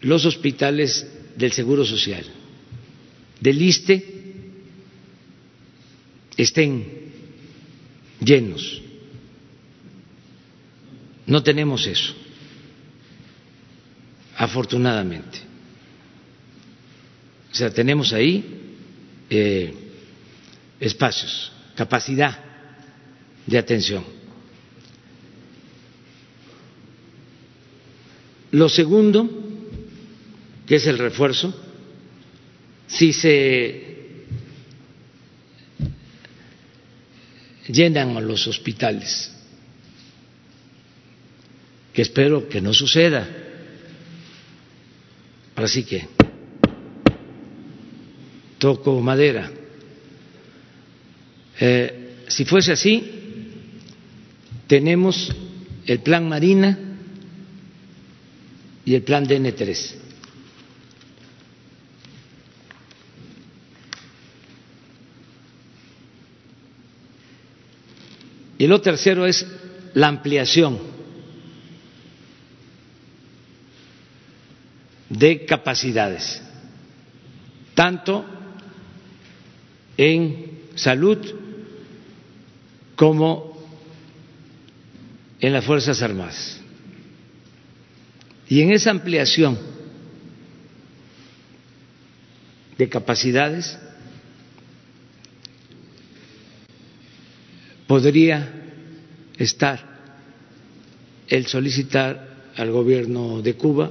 los hospitales del Seguro Social, del ISTE, estén llenos. No tenemos eso, afortunadamente. O sea, tenemos ahí eh, espacios, capacidad de atención. Lo segundo, que es el refuerzo, si se llenan los hospitales, que espero que no suceda, así que toco madera. Eh, si fuese así, tenemos el plan Marina y el plan DN3. Y lo tercero es la ampliación de capacidades, tanto en salud como en las Fuerzas Armadas. Y en esa ampliación de capacidades podría estar el solicitar al gobierno de Cuba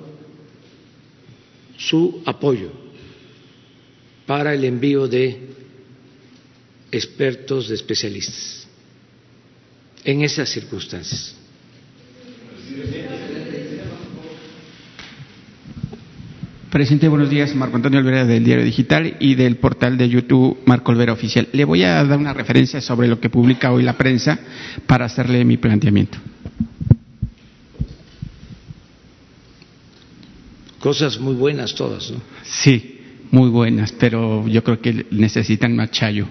su apoyo para el envío de expertos, de especialistas, en esas circunstancias. Presidente, buenos días. Marco Antonio Olvera del Diario Digital y del portal de YouTube Marco Olvera Oficial. Le voy a dar una referencia sobre lo que publica hoy la prensa para hacerle mi planteamiento. Cosas muy buenas todas, ¿no? Sí, muy buenas, pero yo creo que necesitan más chayo.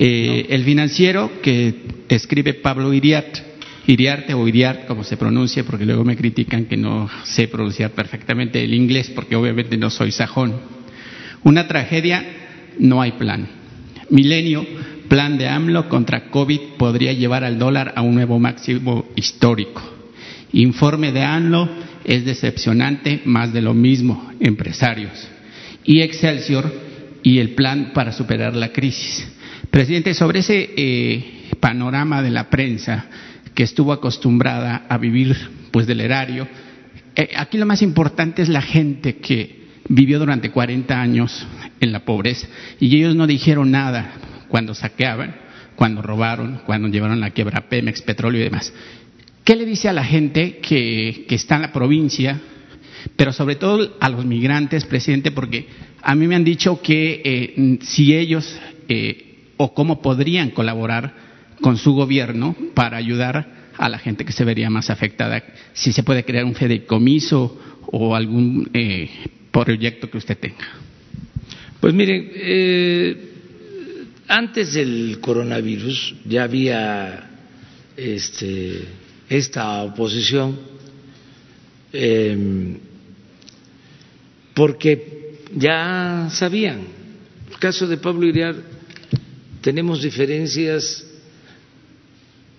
Eh, el financiero que escribe Pablo Iriart Iriarte o Iriart, como se pronuncia, porque luego me critican que no sé pronunciar perfectamente el inglés, porque obviamente no soy sajón. Una tragedia, no hay plan. Milenio, plan de AMLO contra COVID podría llevar al dólar a un nuevo máximo histórico. Informe de AMLO es decepcionante, más de lo mismo, empresarios. Y Excelsior y el plan para superar la crisis. Presidente, sobre ese eh, panorama de la prensa, que estuvo acostumbrada a vivir pues del erario. Eh, aquí lo más importante es la gente que vivió durante 40 años en la pobreza y ellos no dijeron nada cuando saqueaban, cuando robaron, cuando llevaron la quiebra Pemex, petróleo y demás. ¿Qué le dice a la gente que, está en la provincia, pero sobre todo a los migrantes, presidente? Porque a mí me han dicho que eh, si ellos eh, o cómo podrían colaborar con su gobierno para ayudar a la gente que se vería más afectada. Si se puede crear un fideicomiso o algún eh, proyecto que usted tenga. Pues miren, eh, Antes del coronavirus ya había este, esta oposición eh, porque ya sabían. El caso de Pablo Iriar tenemos diferencias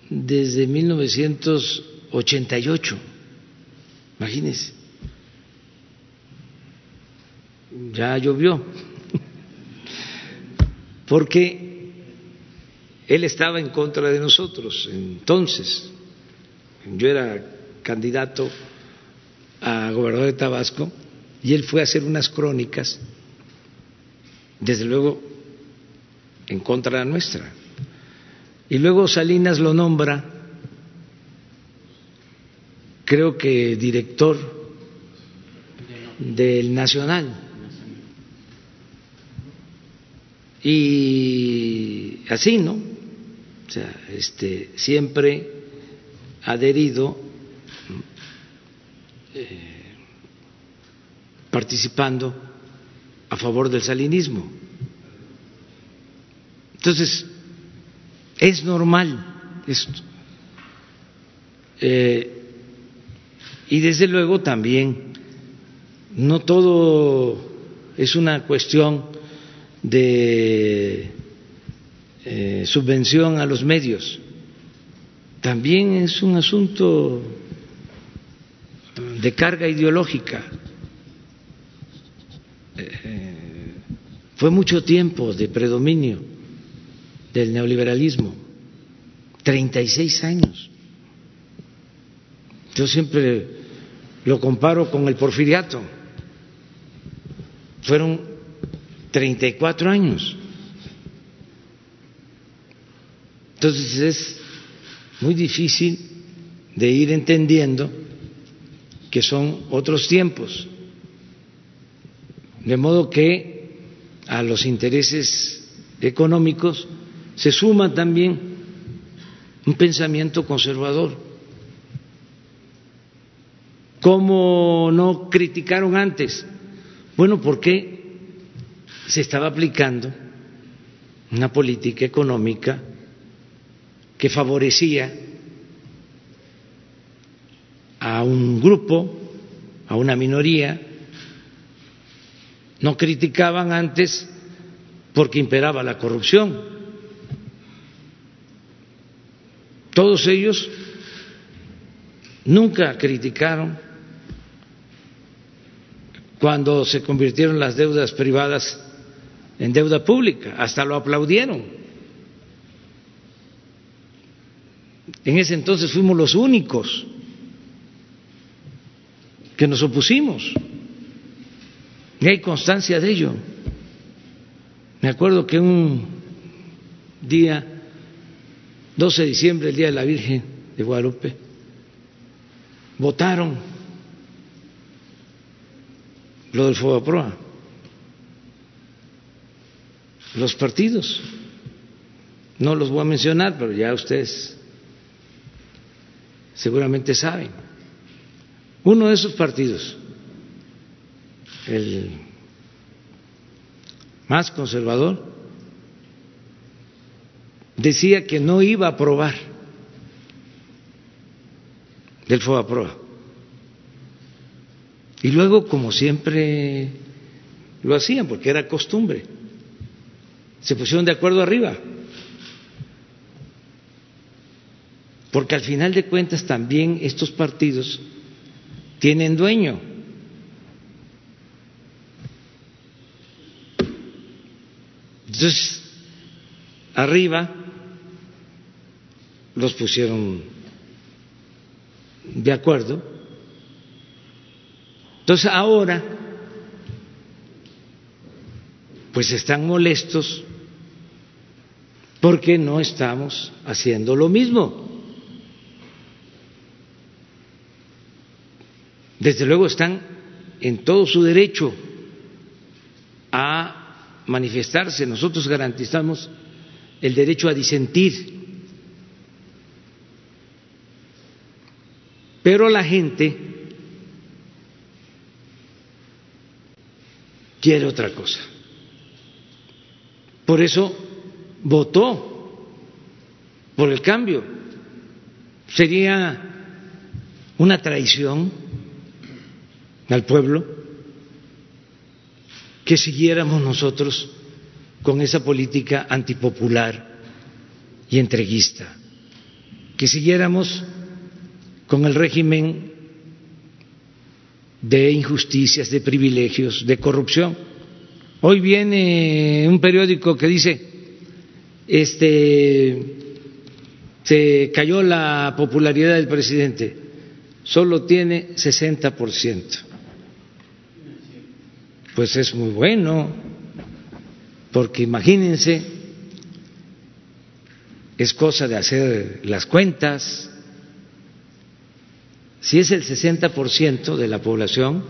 desde 1988. Imagínense. Ya llovió. Porque él estaba en contra de nosotros entonces. Yo era candidato a gobernador de Tabasco y él fue a hacer unas crónicas, desde luego en contra la nuestra. Y luego Salinas lo nombra, creo que director del Nacional. Y así, ¿no? O sea, este, siempre adherido, eh, participando a favor del salinismo. Entonces, es normal esto. Eh, y desde luego también, no todo es una cuestión de eh, subvención a los medios, también es un asunto de carga ideológica. Eh, fue mucho tiempo de predominio del neoliberalismo, 36 años. Yo siempre lo comparo con el porfiriato, fueron 34 años. Entonces es muy difícil de ir entendiendo que son otros tiempos. De modo que a los intereses económicos se suma también un pensamiento conservador. ¿Cómo no criticaron antes? Bueno, porque se estaba aplicando una política económica que favorecía a un grupo, a una minoría, no criticaban antes porque imperaba la corrupción. Todos ellos nunca criticaron cuando se convirtieron las deudas privadas en deuda pública, hasta lo aplaudieron. En ese entonces fuimos los únicos que nos opusimos. Y hay constancia de ello. Me acuerdo que un día 12 de diciembre, el Día de la Virgen de Guadalupe, votaron lo del Fobaproa. Los partidos, no los voy a mencionar, pero ya ustedes seguramente saben. Uno de esos partidos, el más conservador, decía que no iba a aprobar del FOBAPROA. Y luego, como siempre lo hacían, porque era costumbre, se pusieron de acuerdo arriba. Porque al final de cuentas también estos partidos tienen dueño. Entonces, arriba los pusieron de acuerdo. Entonces ahora, pues están molestos porque no estamos haciendo lo mismo. Desde luego están en todo su derecho a manifestarse. Nosotros garantizamos el derecho a disentir Pero la gente quiere otra cosa. Por eso votó por el cambio. Sería una traición al pueblo que siguiéramos nosotros con esa política antipopular y entreguista, que siguiéramos con el régimen de injusticias, de privilegios, de corrupción. Hoy viene un periódico que dice, este, se cayó la popularidad del presidente, solo tiene 60%. Pues es muy bueno, porque imagínense, es cosa de hacer las cuentas, si es el 60% de la población,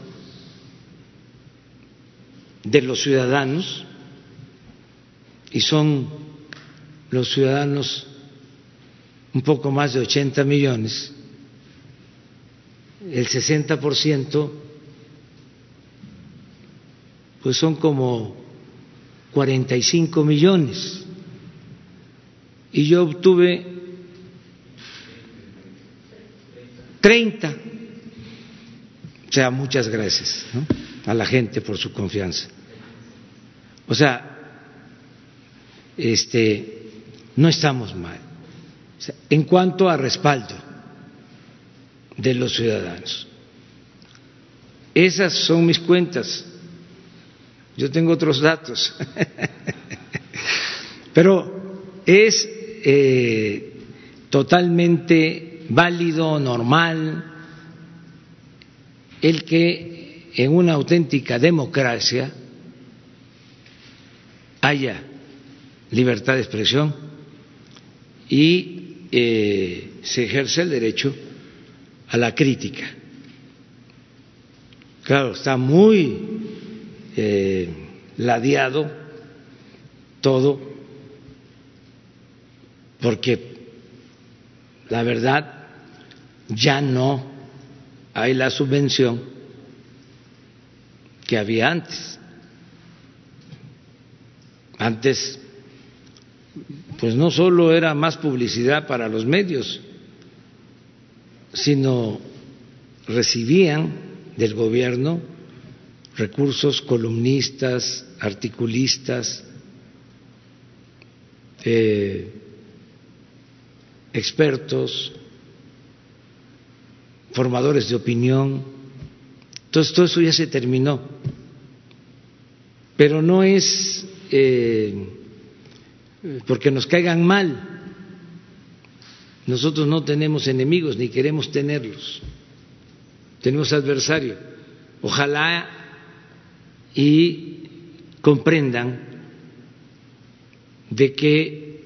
de los ciudadanos, y son los ciudadanos un poco más de 80 millones, el 60% pues son como 45 millones. Y yo obtuve 30. O sea, muchas gracias a la gente por su confianza. O sea, este, no estamos mal. en cuanto a respaldo de los ciudadanos, esas son mis cuentas. Yo tengo otros datos, pero es eh, totalmente válido, normal, el que en una auténtica democracia haya libertad de expresión y eh, se ejerce el derecho a la crítica. Claro, está muy eh, ladeado todo porque la verdad ya no hay la subvención que había antes. Antes, pues no solo era más publicidad para los medios, sino recibían del gobierno recursos columnistas, articulistas, eh, expertos, formadores de opinión. Entonces todo eso ya se terminó. Pero no es eh, porque nos caigan mal. Nosotros no tenemos enemigos ni queremos tenerlos. Tenemos adversarios. Ojalá y comprendan de que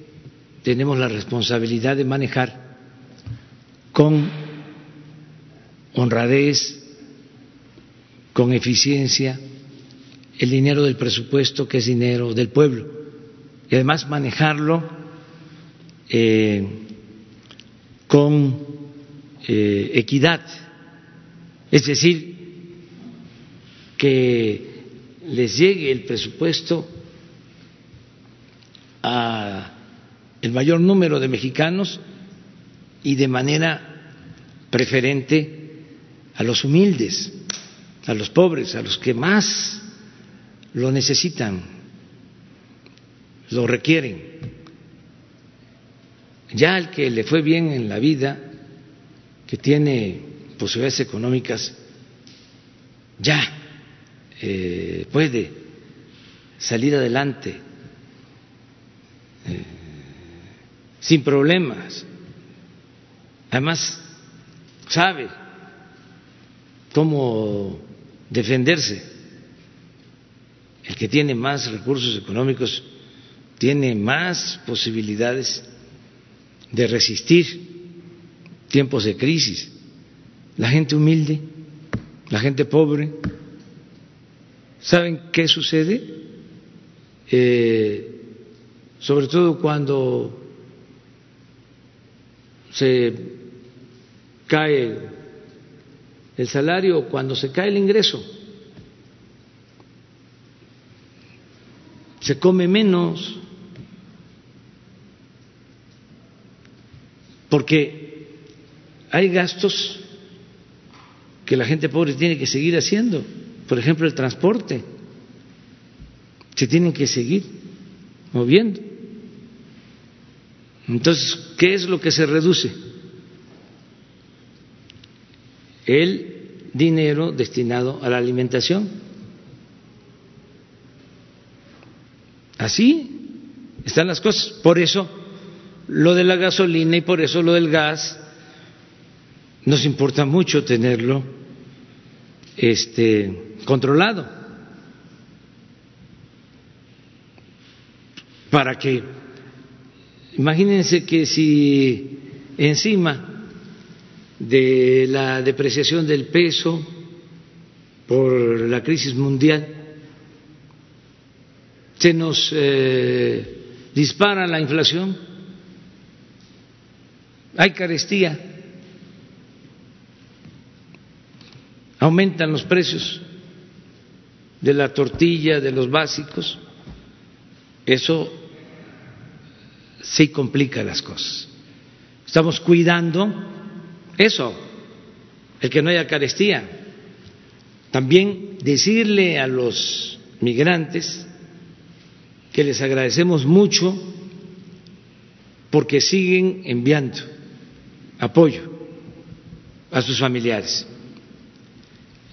tenemos la responsabilidad de manejar con honradez, con eficiencia, el dinero del presupuesto que es dinero del pueblo. Y además manejarlo eh, con eh, equidad, es decir, que les llegue el presupuesto a el mayor número de mexicanos y de manera preferente a los humildes, a los pobres, a los que más lo necesitan, lo requieren. Ya al que le fue bien en la vida, que tiene posibilidades económicas, ya eh, puede salir adelante eh, sin problemas. Además, sabe cómo defenderse. El que tiene más recursos económicos tiene más posibilidades de resistir tiempos de crisis. La gente humilde, la gente pobre, ¿saben qué sucede? Eh, sobre todo cuando se cae el salario cuando se cae el ingreso. Se come menos. Porque hay gastos que la gente pobre tiene que seguir haciendo. Por ejemplo, el transporte. Se tienen que seguir moviendo. Entonces, ¿qué es lo que se reduce? El dinero destinado a la alimentación. Así están las cosas. Por eso lo de la gasolina y por eso lo del gas nos importa mucho tenerlo este controlado para que imagínense que si encima de la depreciación del peso por la crisis mundial. Se nos eh, dispara la inflación, hay carestía, aumentan los precios de la tortilla, de los básicos, eso sí complica las cosas. Estamos cuidando eso, el que no haya carestía. También decirle a los migrantes que les agradecemos mucho porque siguen enviando apoyo a sus familiares.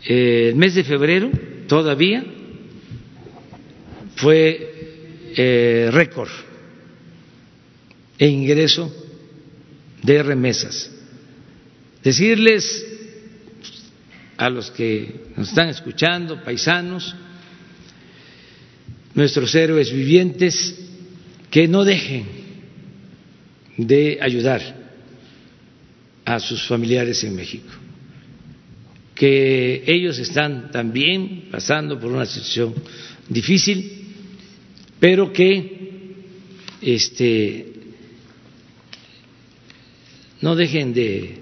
El mes de febrero todavía fue eh, récord e ingreso de remesas. Decirles a los que nos están escuchando, paisanos, nuestros héroes vivientes que no dejen de ayudar a sus familiares en México, que ellos están también pasando por una situación difícil, pero que este, no dejen de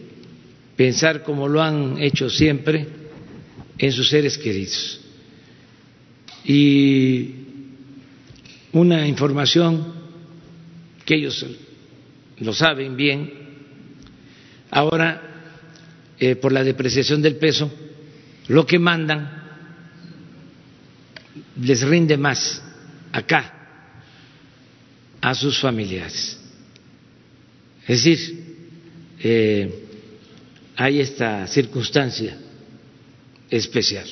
pensar como lo han hecho siempre en sus seres queridos. Y una información que ellos lo saben bien. Ahora, eh, por la depreciación del peso, lo que mandan les rinde más acá a sus familiares. Es decir, eh, hay esta circunstancia especial.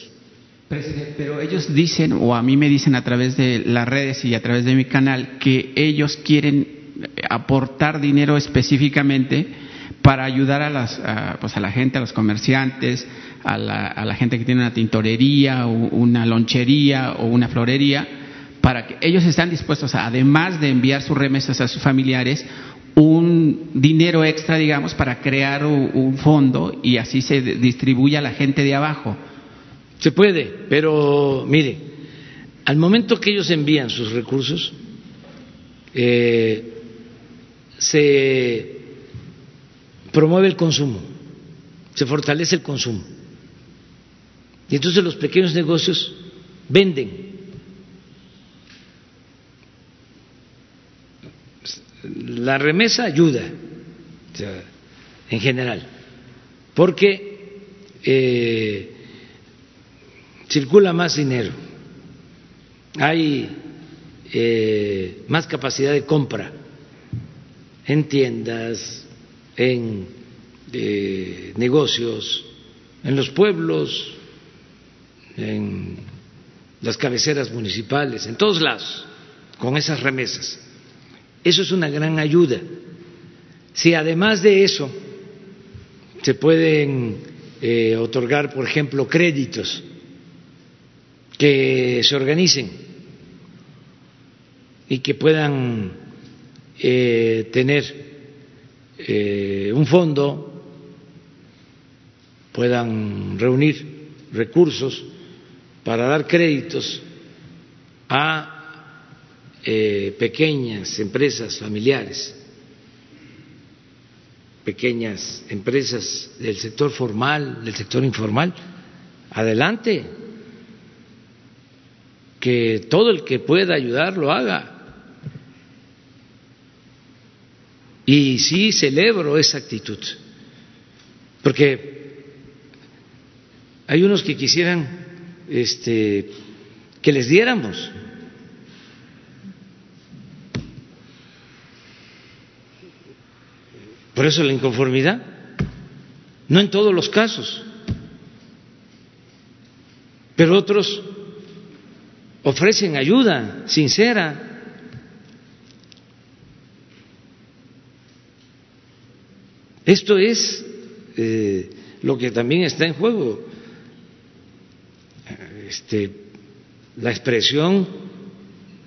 Presidente, pero ellos dicen, o a mí me dicen a través de las redes y a través de mi canal, que ellos quieren aportar dinero específicamente para ayudar a, las, pues a la gente, a los comerciantes, a la, a gente que tiene una tintorería, una lonchería o una florería, para que ellos están dispuestos, además de enviar sus remesas a sus familiares, un dinero extra, digamos, para crear un fondo y así se distribuye a la gente de abajo. Se puede, pero mire, al momento que ellos envían sus recursos, eh, se promueve el consumo, se fortalece el consumo. Y entonces los pequeños negocios venden. La remesa ayuda, en general, porque eh, circula más dinero, hay eh, más capacidad de compra en tiendas, en eh, negocios, en los pueblos, en las cabeceras municipales, en todos lados, con esas remesas. Eso es una gran ayuda. Si además de eso se pueden eh, otorgar, por ejemplo, créditos que se organicen y que puedan eh, tener eh, un fondo, puedan reunir recursos para dar créditos a eh, pequeñas empresas familiares, pequeñas empresas del sector formal, del sector informal, adelante que todo el que pueda ayudar lo haga. Y sí celebro esa actitud, porque hay unos que quisieran este, que les diéramos. Por eso la inconformidad, no en todos los casos, pero otros ofrecen ayuda sincera. Esto es eh, lo que también está en juego. Este, la expresión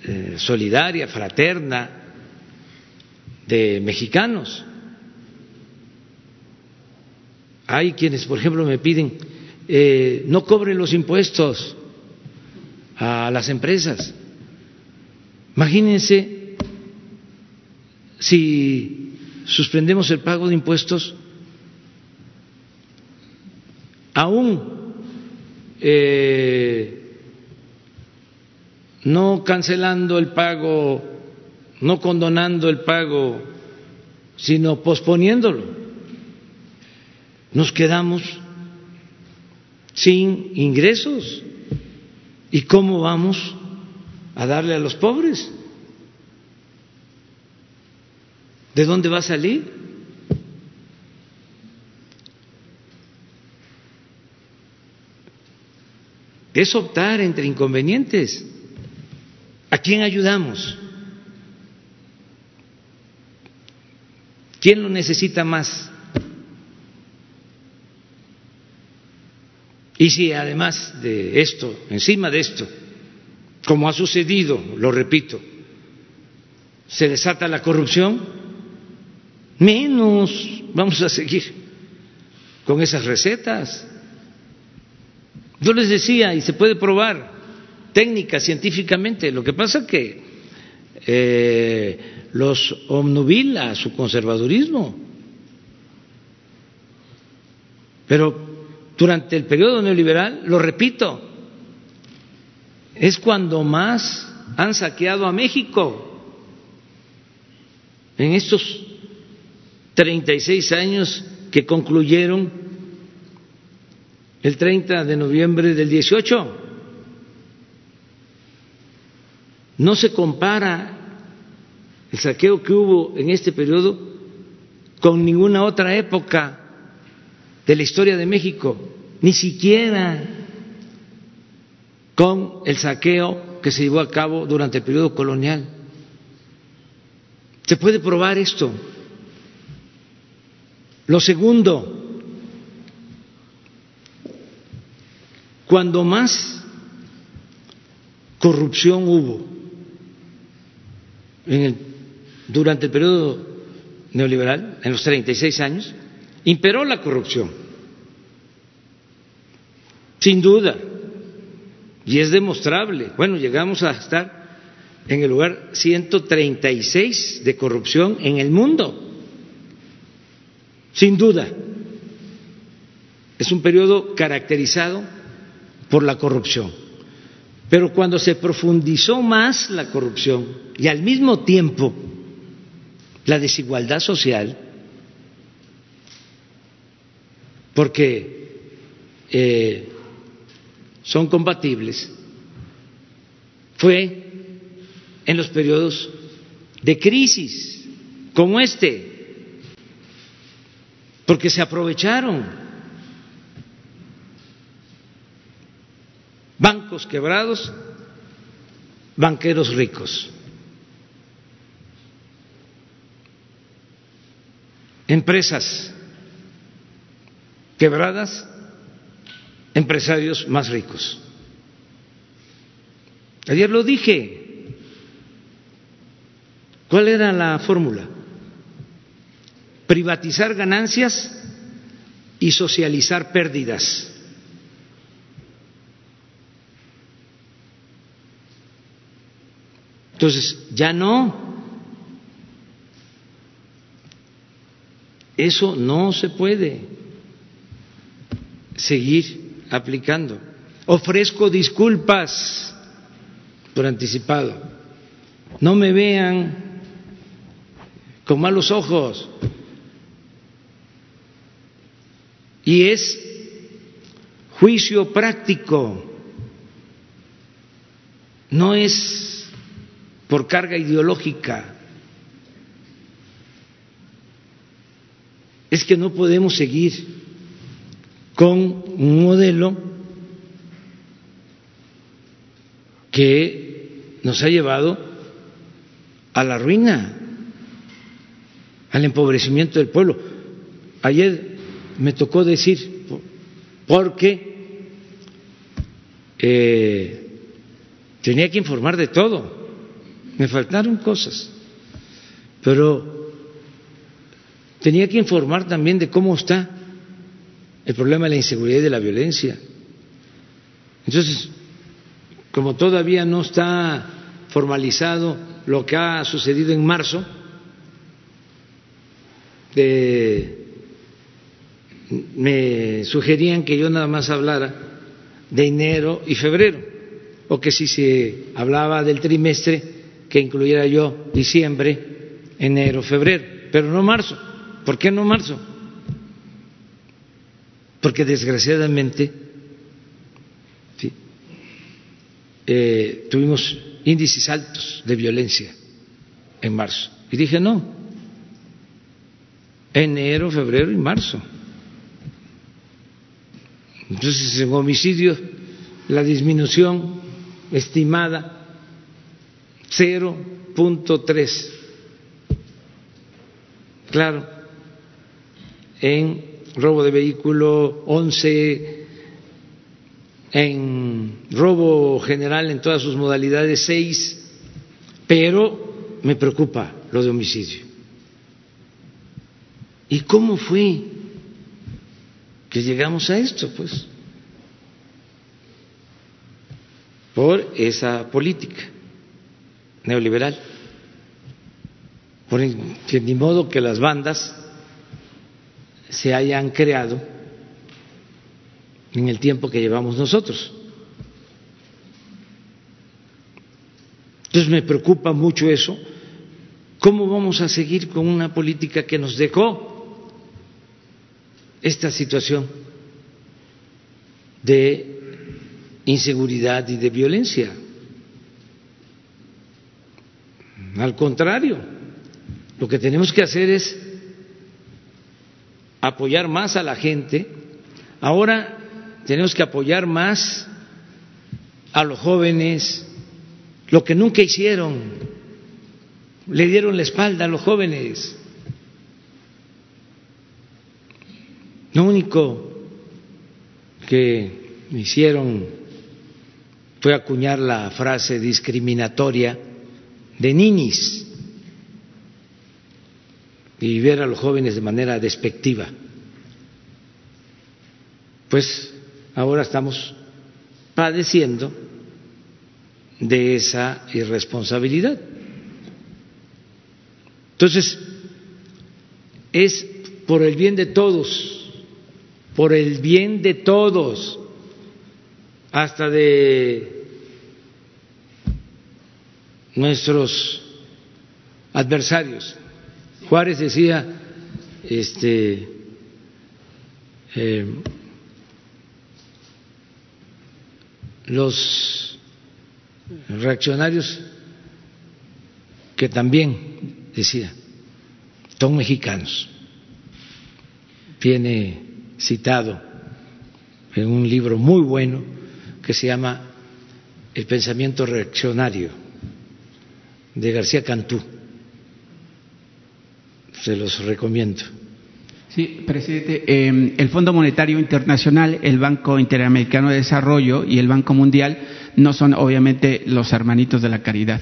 eh, solidaria, fraterna de mexicanos. Hay quienes, por ejemplo, me piden eh, no cobren los impuestos a las empresas. Imagínense si suspendemos el pago de impuestos, aún eh, no cancelando el pago, no condonando el pago, sino posponiéndolo, nos quedamos sin ingresos. ¿Y cómo vamos a darle a los pobres? ¿De dónde va a salir? Es optar entre inconvenientes. ¿A quién ayudamos? ¿Quién lo necesita más? Y si además de esto, encima de esto, como ha sucedido, lo repito, se desata la corrupción, menos vamos a seguir con esas recetas. Yo les decía, y se puede probar técnica, científicamente, lo que pasa que eh, los omnubila su conservadurismo. Pero durante el periodo neoliberal, lo repito, es cuando más han saqueado a México en estos 36 años que concluyeron el 30 de noviembre del 18. No se compara el saqueo que hubo en este periodo con ninguna otra época de la historia de México, ni siquiera con el saqueo que se llevó a cabo durante el periodo colonial. Se puede probar esto. Lo segundo, cuando más corrupción hubo en el, durante el periodo neoliberal, en los 36 años, imperó la corrupción, sin duda, y es demostrable. Bueno, llegamos a estar en el lugar 136 de corrupción en el mundo, sin duda. Es un periodo caracterizado por la corrupción. Pero cuando se profundizó más la corrupción y al mismo tiempo la desigualdad social, porque eh, son compatibles, fue en los periodos de crisis como este, porque se aprovecharon bancos quebrados, banqueros ricos. Empresas quebradas, empresarios más ricos. Ayer lo dije. ¿Cuál era la fórmula? Privatizar ganancias y socializar pérdidas. Entonces, ya no. Eso no se puede seguir aplicando. Ofrezco disculpas por anticipado. No me vean con malos ojos. Y es juicio práctico, no es por carga ideológica. Es que no podemos seguir con un modelo que nos ha llevado a la ruina, al empobrecimiento del pueblo. Ayer me tocó decir, porque eh, tenía que informar de todo, me faltaron cosas, pero tenía que informar también de cómo está el problema de la inseguridad y de la violencia. Entonces, como todavía no está formalizado lo que ha sucedido en marzo, me sugerían que yo nada más hablara de enero y febrero, o que si se hablaba del trimestre, que incluyera yo diciembre, enero, febrero, pero no marzo. ¿Por qué no marzo? Porque desgraciadamente eh, tuvimos índices altos de violencia en marzo. Y dije, no, enero, febrero y marzo. Entonces, en homicidios, la disminución estimada 0.3. Claro, en robo de vehículo 11 en robo general en todas sus modalidades seis, pero me preocupa lo de homicidio. ¿Y cómo fue que llegamos a esto? Pues por esa política neoliberal, por que ni modo que las bandas se hayan creado en el tiempo que llevamos nosotros. Entonces me preocupa mucho eso. ¿Cómo vamos a seguir con una política que nos dejó esta situación de inseguridad y de violencia? Al contrario, lo que tenemos que hacer es apoyar más a la gente. Ahora tenemos que apoyar más a los jóvenes, lo que nunca hicieron, le dieron la espalda a los jóvenes. Lo único que hicieron fue acuñar la frase discriminatoria de ninis y ver a los jóvenes de manera despectiva. Pues ahora estamos padeciendo de esa irresponsabilidad. Entonces, es por el bien de todos, por el bien de todos, hasta de nuestros adversarios. Juárez decía, este, eh, los reaccionarios que también decía son mexicanos. Viene citado en un libro muy bueno que se llama El pensamiento reaccionario de García Cantú. Se los recomiendo. Sí, presidente. Eh, el Fondo Monetario Internacional, el Banco Interamericano de Desarrollo y el Banco Mundial no son obviamente los hermanitos de la caridad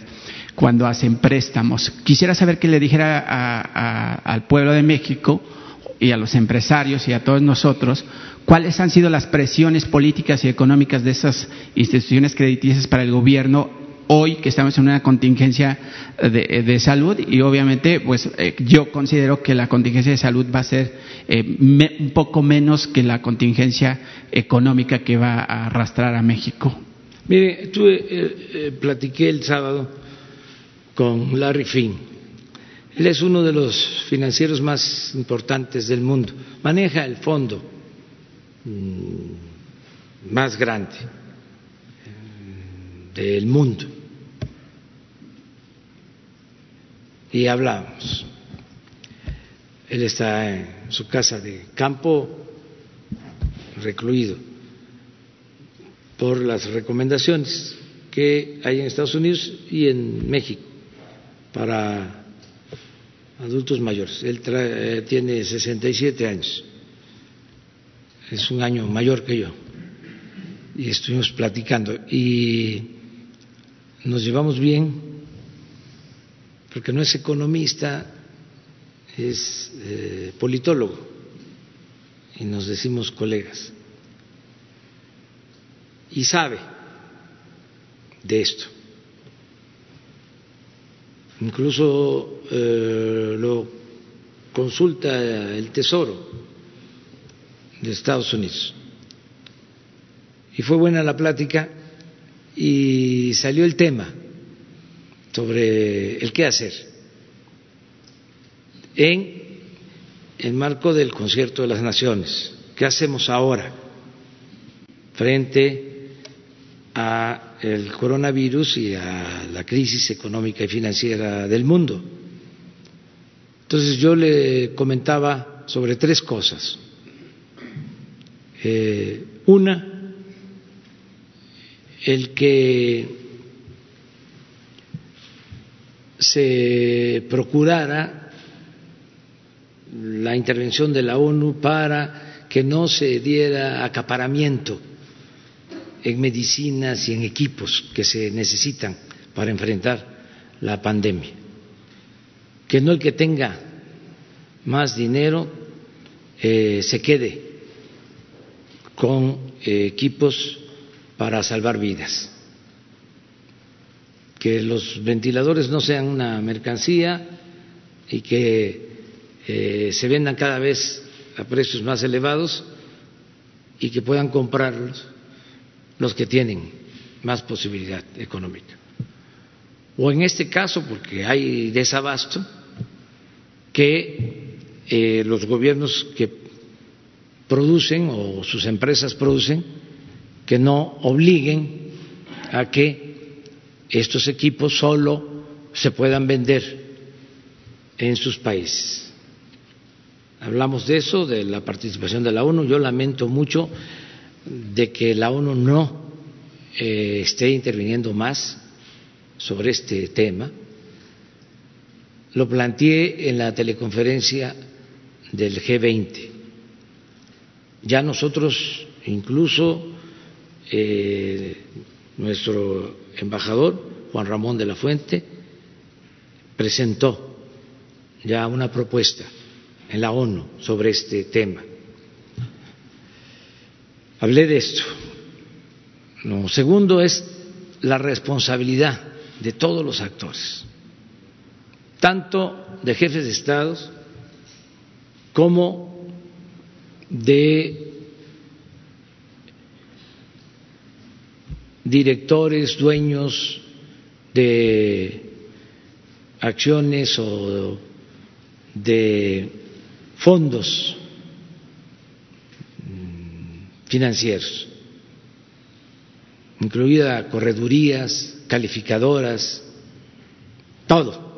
cuando hacen préstamos. Quisiera saber qué le dijera al pueblo de México y a los empresarios y a todos nosotros cuáles han sido las presiones políticas y económicas de esas instituciones crediticias para el gobierno hoy que estamos en una contingencia de, salud y obviamente pues eh, yo considero que la contingencia de salud va a ser eh, un poco menos que la contingencia económica que va a arrastrar a México. Mire, tuve, eh, platiqué el sábado con Larry Finn, Él es uno de los financieros más importantes del mundo. Maneja el fondo mm, más grande eh, del mundo. Y hablamos. Él está en su casa de campo recluido por las recomendaciones que hay en Estados Unidos y en México para adultos mayores. Él trae, tiene 67 años, es un año mayor que yo, y estuvimos platicando y nos llevamos bien, porque no es economista, es eh, politólogo, y nos decimos colegas, y sabe de esto. Incluso eh, lo consulta el Tesoro de Estados Unidos. Y fue buena la plática y salió el tema sobre el qué hacer en el marco del concierto de las naciones. ¿Qué hacemos ahora frente a el coronavirus y a la crisis económica y financiera del mundo. Entonces yo le comentaba sobre tres cosas. Eh, una, el que se procurara la intervención de la ONU para que no se diera acaparamiento en medicinas y en equipos que se necesitan para enfrentar la pandemia. Que no el que tenga más dinero eh, se quede con eh, equipos para salvar vidas. Que los ventiladores no sean una mercancía y que eh, se vendan cada vez a precios más elevados y que puedan comprarlos los que tienen más posibilidad económica. O en este caso, porque hay desabasto, que eh, los gobiernos que producen o sus empresas producen, que no obliguen a que estos equipos solo se puedan vender en sus países. Hablamos de eso, de la participación de la ONU. Yo lamento mucho de que la ONU no eh, esté interviniendo más sobre este tema. Lo planteé en la teleconferencia del G20. Ya nosotros, incluso eh, nuestro embajador, Juan Ramón de la Fuente, presentó ya una propuesta en la ONU sobre este tema Hablé de esto. Lo segundo es la responsabilidad de todos los actores, tanto de jefes de estados como de directores, dueños de acciones o de fondos financieros, incluida corredurías, calificadoras, todo,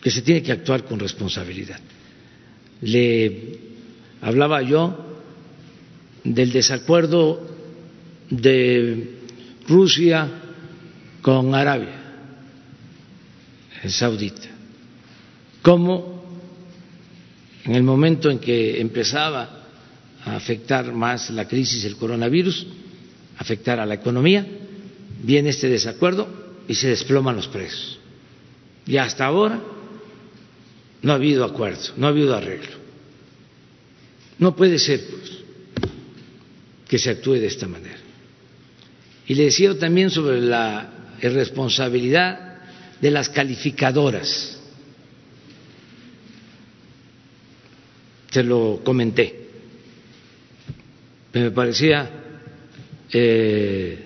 que se tiene que actuar con responsabilidad. Le hablaba yo del desacuerdo de Rusia con Arabia Saudita, cómo en el momento en que empezaba a afectar más la crisis del coronavirus, afectar a la economía, viene este desacuerdo y se desploman los precios. Y hasta ahora no ha habido acuerdo, no ha habido arreglo. No puede ser pues, que se actúe de esta manera. Y le decía también sobre la irresponsabilidad de las calificadoras. Se lo comenté me parecía eh,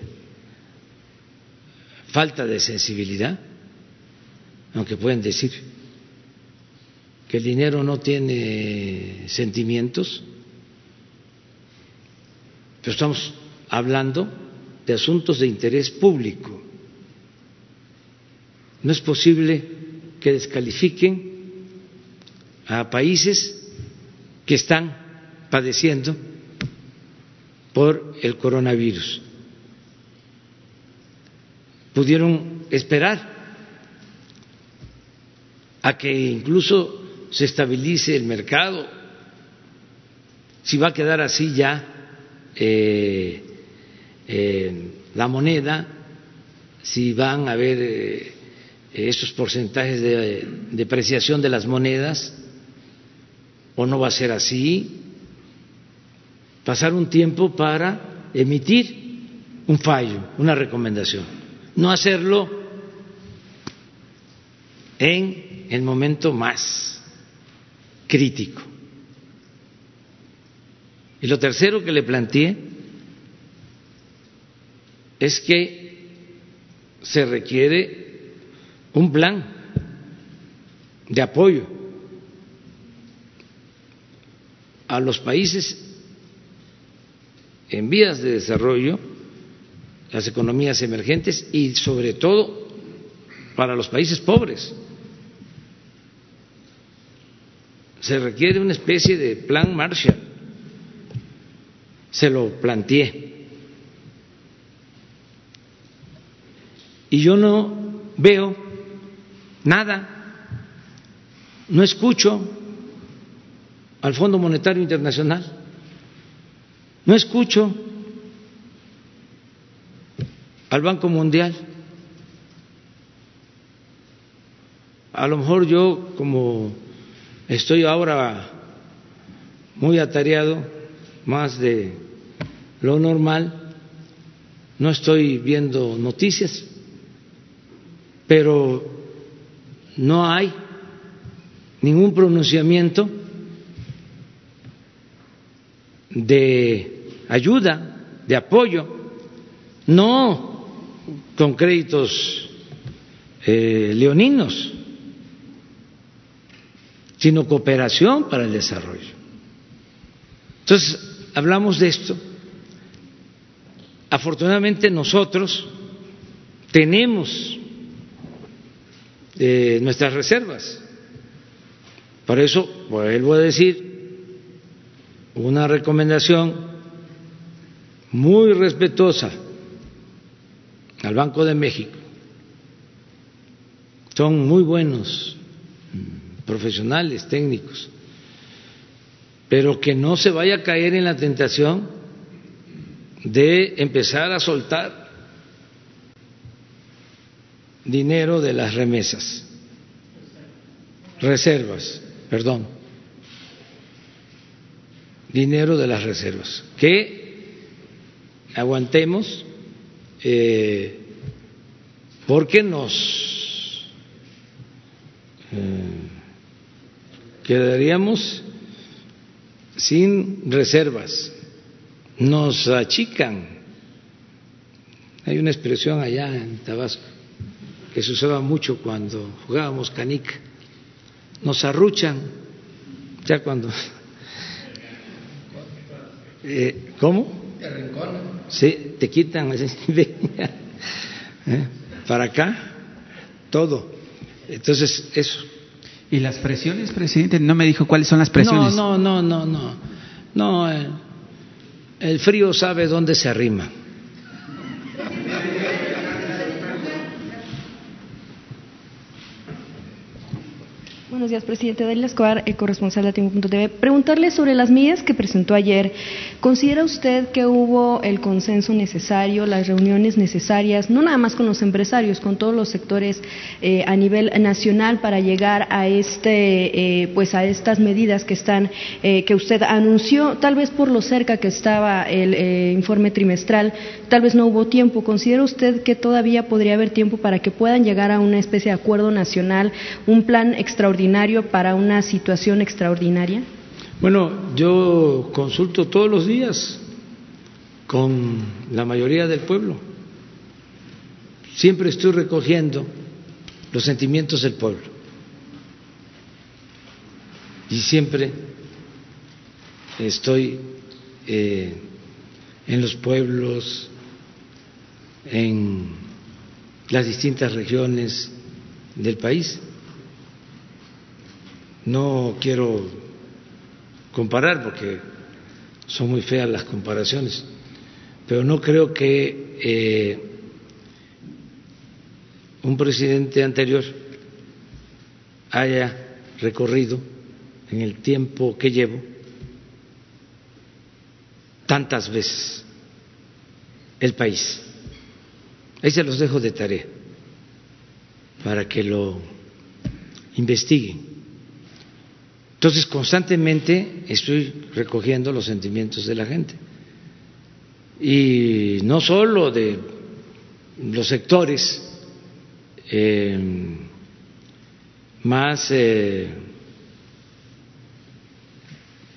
falta de sensibilidad, aunque pueden decir que el dinero no tiene sentimientos, pero estamos hablando de asuntos de interés público. No es posible que descalifiquen a países que están padeciendo por el coronavirus. Pudieron esperar a que incluso se estabilice el mercado, si va a quedar así ya eh, eh, la moneda, si van a haber eh, esos porcentajes de depreciación de las monedas, o no va a ser así, pasar un tiempo para emitir un fallo, una recomendación, no hacerlo en el momento más crítico. Y lo tercero que le planteé es que se requiere un plan de apoyo a los países en vías de desarrollo, las economías emergentes y sobre todo para los países pobres. Se requiere una especie de plan Marshall. Se lo planteé. Y yo no veo nada, no escucho al Fondo Monetario Internacional, no escucho al Banco Mundial. A lo mejor yo, como estoy ahora muy atareado, más de lo normal, no estoy viendo noticias, pero no hay ningún pronunciamiento de ayuda, de apoyo, no con créditos eh, leoninos, sino cooperación para el desarrollo. Entonces, hablamos de esto. Afortunadamente nosotros tenemos nuestras reservas. Por eso, vuelvo a decir, una recomendación muy respetuosa al Banco de México. Son muy buenos profesionales, técnicos, pero que no se vaya a caer en la tentación de empezar a soltar dinero de las remesas, reservas, perdón. Dinero de las reservas, que aguantemos eh, porque nos eh, quedaríamos sin reservas, nos achican. Hay una expresión allá en Tabasco que se usaba mucho cuando jugábamos canica, nos arruchan, ya cuando eh, ¿Cómo? Te Sí, te quitan. ¿Eh? Para acá, todo. Entonces, eso. ¿Y las presiones, presidente? No me dijo cuáles son las presiones. No, no, no, no, no. No, eh, el frío sabe dónde se arrima. Buenos días, presidente. Dalila Escobar, eh, corresponsal de Tiempo.tv. Preguntarle sobre las medidas que presentó ayer. ¿Considera usted que hubo el consenso necesario, las reuniones necesarias, no nada más con los empresarios, con todos los sectores eh, a nivel nacional para llegar a este, eh, pues a estas medidas que están, que usted anunció, tal vez por lo cerca que estaba el informe trimestral, tal vez no hubo tiempo. ¿Considera usted que todavía podría haber tiempo para que puedan llegar a una especie de acuerdo nacional, un plan extraordinario? Para una situación extraordinaria? Bueno, yo consulto todos los días con la mayoría del pueblo. Siempre estoy recogiendo los sentimientos del pueblo. y siempre estoy eh, en los pueblos, en las distintas regiones del país. No quiero comparar porque son muy feas las comparaciones, pero no creo que eh, un presidente anterior haya recorrido en el tiempo que llevo tantas veces el país. Ahí se los dejo de tarea para que lo investiguen. Entonces, constantemente estoy recogiendo los sentimientos de la gente. Y no solo de los sectores eh, más eh,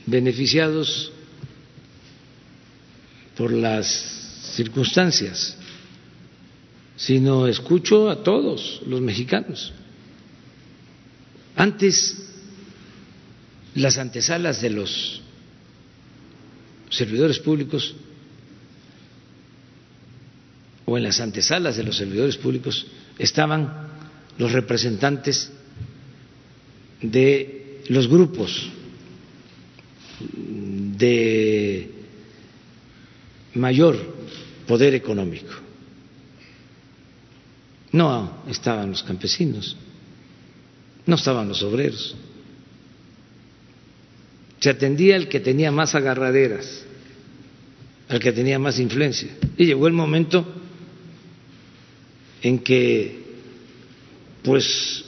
beneficiados por las circunstancias, sino escucho a todos los mexicanos. Antes, las antesalas de los servidores públicos o en las antesalas de los servidores públicos estaban los representantes de los grupos de mayor poder económico. No estaban los campesinos, no estaban los obreros. Se atendía el que tenía más agarraderas, al que tenía más influencia. Y llegó el momento en que, pues,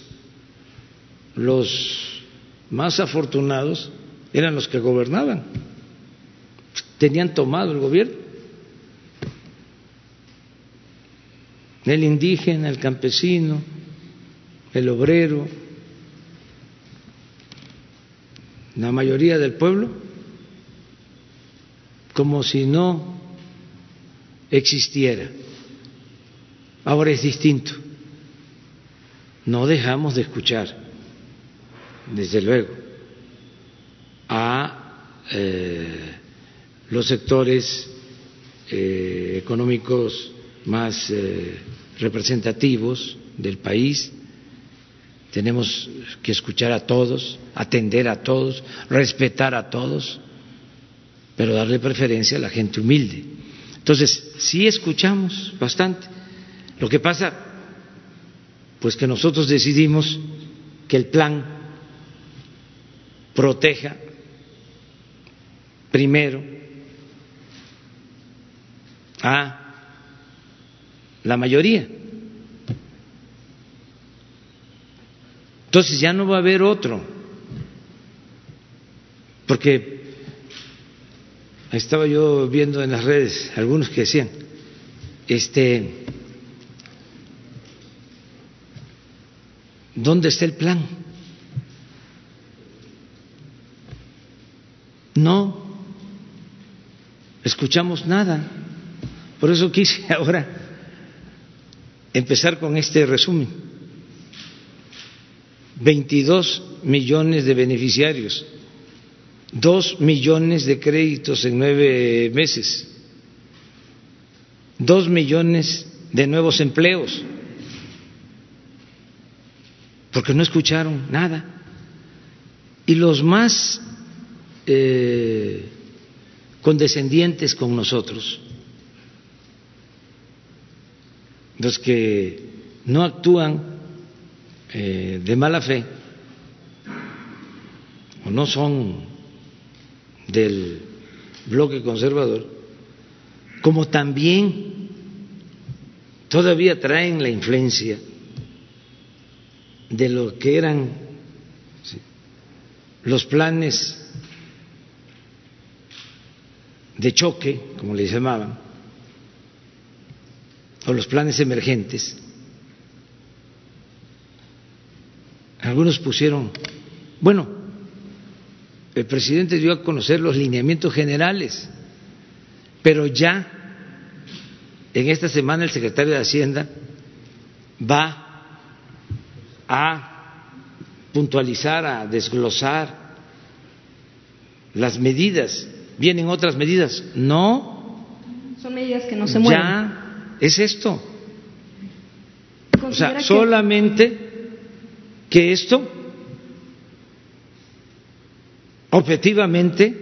los más afortunados eran los que gobernaban, tenían tomado el gobierno. El indígena, el campesino, el obrero, la mayoría del pueblo, como si no existiera. Ahora es distinto. No dejamos de escuchar, desde luego a eh, los sectores eh, económicos más eh, representativos del país. Tenemos que escuchar a todos, atender a todos, respetar a todos, pero darle preferencia a la gente humilde. Entonces, sí escuchamos bastante. Lo que pasa, pues que nosotros decidimos que el plan proteja primero a la mayoría. Entonces ya no va a haber otro, porque estaba yo viendo en las redes algunos que decían, este, ¿dónde está el plan? No, escuchamos nada. Por eso quise ahora empezar con este resumen. 22 millones de beneficiarios, 2 millones de créditos en nueve meses, 2 millones de nuevos empleos, porque no escucharon nada. Y los más eh, condescendientes con nosotros, los que no actúan eh, de mala fe o no son del bloque conservador, como también todavía traen la influencia de lo que eran los planes de choque, como les llamaban, o los planes emergentes, algunos pusieron, bueno, el presidente dio a conocer los lineamientos generales, pero ya en esta semana el secretario de Hacienda va a puntualizar, a desglosar las medidas, vienen otras medidas. No. Son medidas que no se mueven. Ya es esto. O sea, solamente que esto objetivamente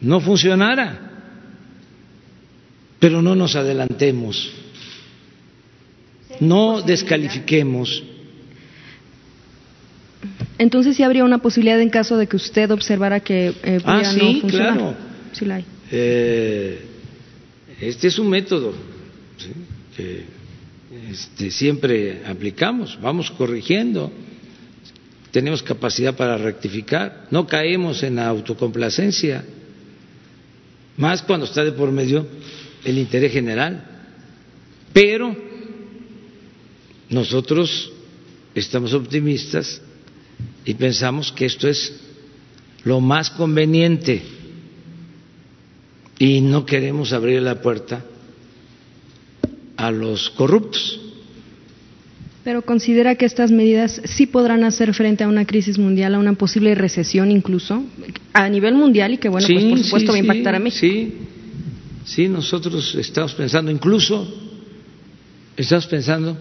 no funcionara. Pero no nos adelantemos, no descalifiquemos. Entonces sí habría una posibilidad en caso de que usted observara que eh, ah, sí, claro. Sí la hay. Eh, este es un método que este, siempre aplicamos, vamos corrigiendo, tenemos capacidad para rectificar, no caemos en la autocomplacencia, más cuando está de por medio el interés general. Pero nosotros estamos optimistas y pensamos que esto es lo más conveniente. Y no queremos abrir la puerta a los corruptos. Pero considera que estas medidas sí podrán hacer frente a una crisis mundial, a una posible recesión incluso, a nivel mundial y que, bueno, pues por supuesto va a impactar a México. Sí, Sí, nosotros estamos pensando, incluso estamos pensando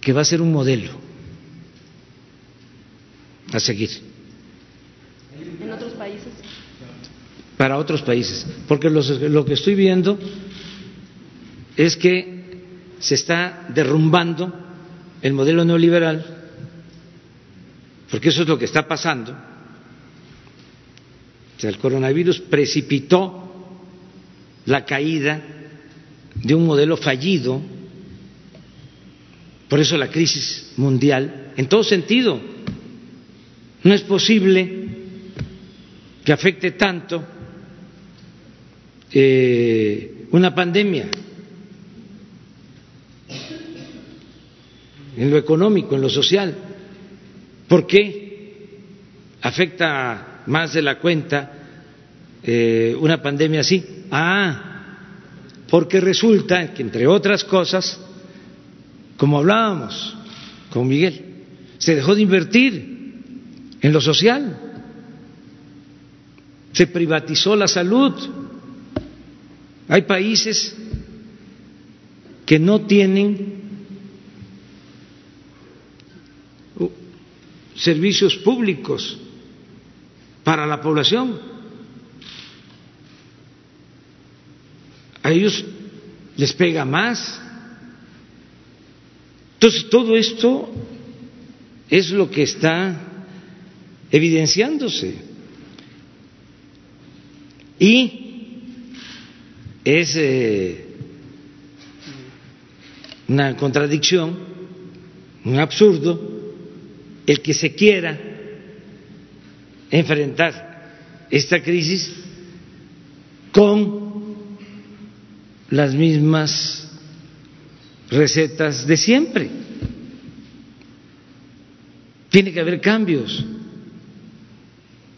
que va a ser un modelo a seguir. ¿En otros países? Para otros países, porque lo que estoy viendo es que se está derrumbando el modelo neoliberal, porque eso es lo que está pasando el coronavirus precipitó la caída de un modelo fallido, por eso la crisis mundial, en todo sentido. No es posible que afecte tanto eh, una pandemia en lo económico, en lo social. ¿Por qué afecta más de la cuenta eh, una pandemia así. Ah, porque resulta que, entre otras cosas, como hablábamos con Miguel, se dejó de invertir en lo social, se privatizó la salud. Hay países que no tienen servicios públicos para la población. A ellos les pega más. Entonces, todo esto es lo que está evidenciándose. Y es eh, una contradicción, un absurdo, el que se quiera enfrentar esta crisis con las mismas recetas de siempre. Tiene que haber cambios.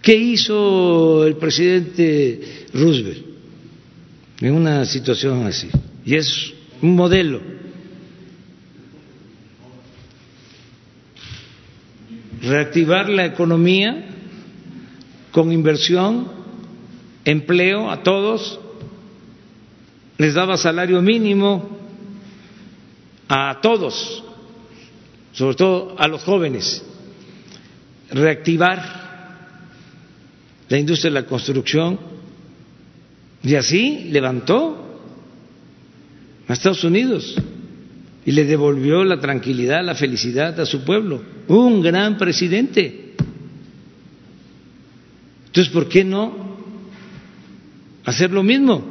¿Qué hizo el presidente Roosevelt en una situación así? Y es un modelo. Reactivar la economía con inversión, empleo a todos, les daba salario mínimo a todos, sobre todo a los jóvenes, reactivar la industria de la construcción. Y así levantó a Estados Unidos y le devolvió la tranquilidad, la felicidad a su pueblo. Un gran presidente. Entonces, ¿por qué no hacer lo mismo?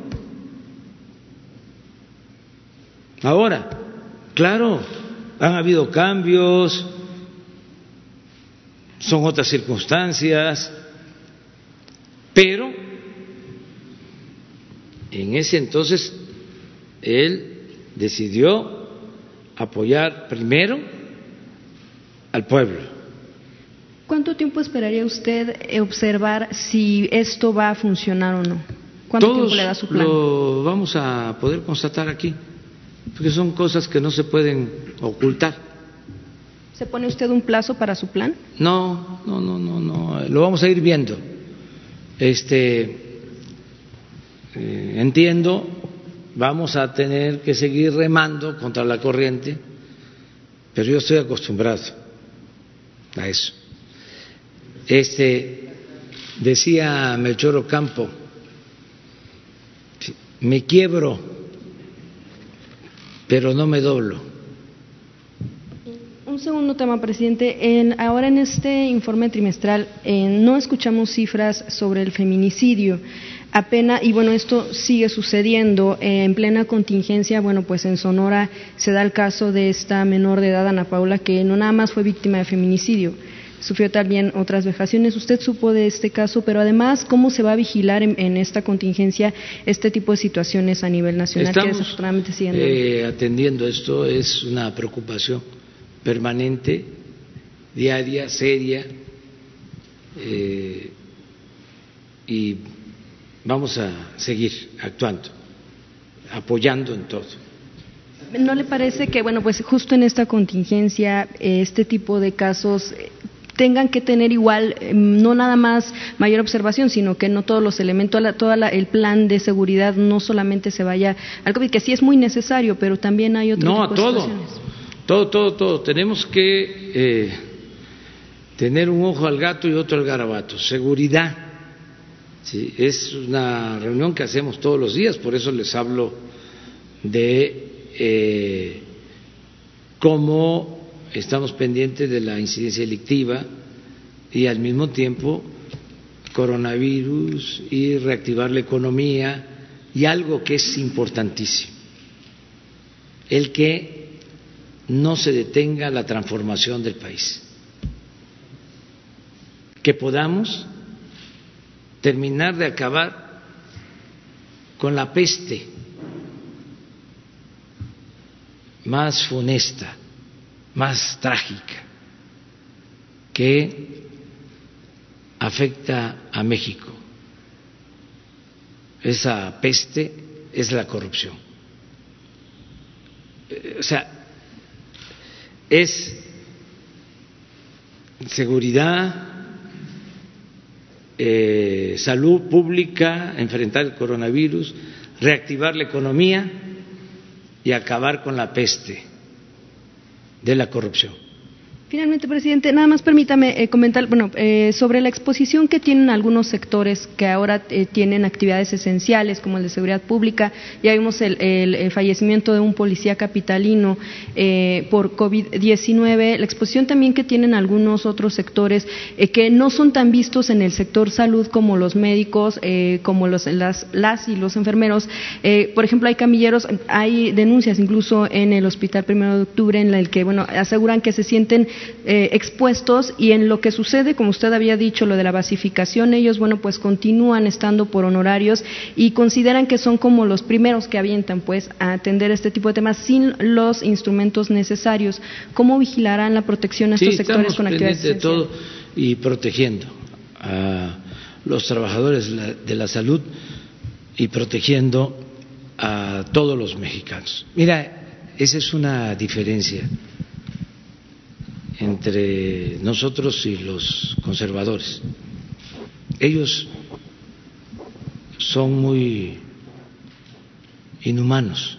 Ahora, claro, han habido cambios, son otras circunstancias, pero en ese entonces él decidió apoyar primero al pueblo ¿Cuánto tiempo esperaría usted observar si esto va a funcionar o no? ¿Cuánto tiempo le da su plan? Lo vamos a poder constatar aquí, porque son cosas que no se pueden ocultar. ¿Se pone usted un plazo para su plan? No, no, no, no, no. Lo vamos a ir viendo. Este, eh, entiendo, vamos a tener que seguir remando contra la corriente, pero yo estoy acostumbrado a eso. Este, decía Melchor Ocampo, me quiebro, pero no me doblo. Un segundo tema, presidente. En, ahora en este informe trimestral eh, no escuchamos cifras sobre el feminicidio. Apenas, y bueno, esto sigue sucediendo eh, en plena contingencia. Bueno, pues en Sonora se da el caso de esta menor de edad, Ana Paula, que no nada más fue víctima de feminicidio, sufrió también otras vejaciones. Usted supo de este caso, pero además, ¿cómo se va a vigilar en, esta contingencia este tipo de situaciones a nivel nacional Estamos, que desafortunadamente siguen eh, atendiendo esto, es una preocupación permanente, diaria, seria, eh, y vamos a seguir actuando, apoyando en todo. ¿No le parece que, bueno, pues justo en esta contingencia, este tipo de casos tengan que tener igual, em, no nada más mayor observación, sino que no todos los elementos, todo el plan de seguridad no solamente se vaya al COVID, que sí es muy necesario, pero también hay otros no, todo, todo, todo, todo. Tenemos que eh, tener un ojo al gato y otro al garabato. Seguridad. ¿sí? Es una reunión que hacemos todos los días, por eso les hablo de eh, cómo estamos pendientes de la incidencia delictiva y al mismo tiempo coronavirus y reactivar la economía y algo que es importantísimo, el que no se detenga la transformación del país, que podamos terminar de acabar con la peste más funesta más trágica que afecta a México. Esa peste es la corrupción. Eh, o sea, es seguridad, eh, salud pública, enfrentar el coronavirus, reactivar la economía y acabar con la peste de la corrupción. Finalmente, presidente, nada más permítame eh, comentar bueno, eh, sobre la exposición que tienen algunos sectores que ahora eh, tienen actividades esenciales, como el de seguridad pública. Ya vimos el, fallecimiento de un policía capitalino por COVID-19. La exposición también que tienen algunos otros sectores que no son tan vistos en el sector salud como los médicos, como los, las, las y los enfermeros. por ejemplo, hay camilleros, hay denuncias incluso en el Hospital Primero de Octubre en el que bueno, aseguran que se sienten eh, expuestos y en lo que sucede, como usted había dicho, lo de la basificación, ellos, bueno, pues continúan estando por honorarios y consideran que son como los primeros que avientan, pues, a atender este tipo de temas sin los instrumentos necesarios. ¿Cómo vigilarán la protección a estos sectores con actividades de todo y protegiendo a los trabajadores de la salud y protegiendo a todos los mexicanos. Mira, esa es una diferencia entre nosotros y los conservadores. Ellos son muy inhumanos.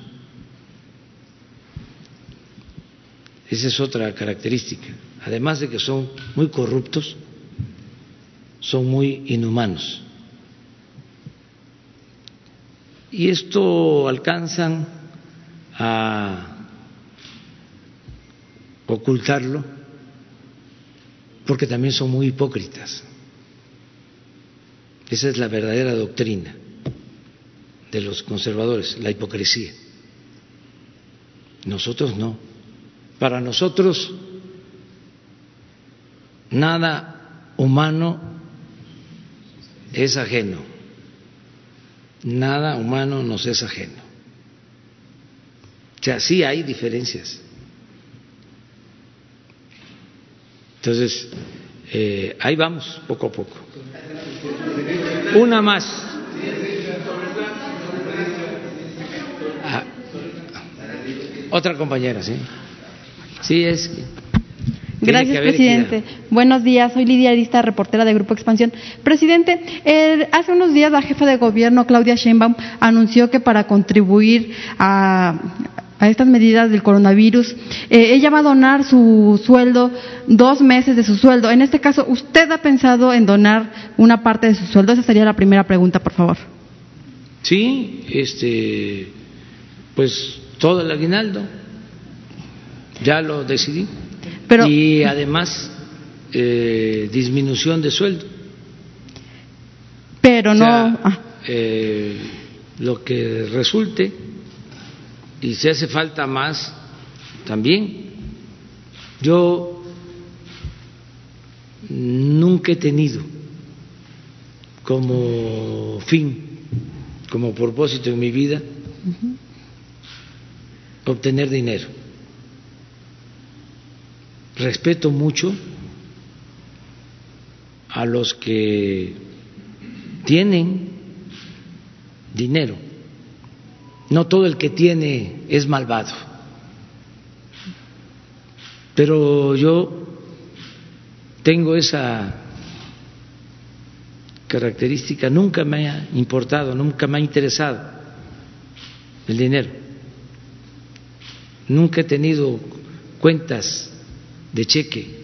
Esa es otra característica. Además de que son muy corruptos, son muy inhumanos. Y esto alcanzan a ocultarlo porque también son muy hipócritas. Esa es la verdadera doctrina de los conservadores, la hipocresía. Nosotros no. Para nosotros nada humano es ajeno. Nada humano nos es ajeno. O sea, sí hay diferencias Entonces, eh, ahí vamos, poco a poco. Una más. Ah, otra compañera, sí. Sí, es. Gracias, presidente. Buenos días, soy Lidia Arista, reportera de Grupo Expansión. Presidente, eh, hace unos días la jefa de gobierno, Claudia Sheinbaum, anunció que para contribuir a, estas medidas del coronavirus, eh, ella va a donar su sueldo, dos meses de su sueldo. En este caso, ¿usted ha pensado en donar una parte de su sueldo? Esa sería la primera pregunta, por favor. Sí, este, pues todo el aguinaldo, ya lo decidí. y además, eh, disminución de sueldo. Pero no. Ah. Eh, lo que resulte, y si hace falta más, también. Yo nunca he tenido como fin como propósito en mi vida obtener dinero. Respeto mucho a los que tienen dinero. No todo el que tiene es malvado. Pero yo tengo esa característica nunca me ha importado, nunca me ha interesado el dinero. Nunca he tenido cuentas de cheque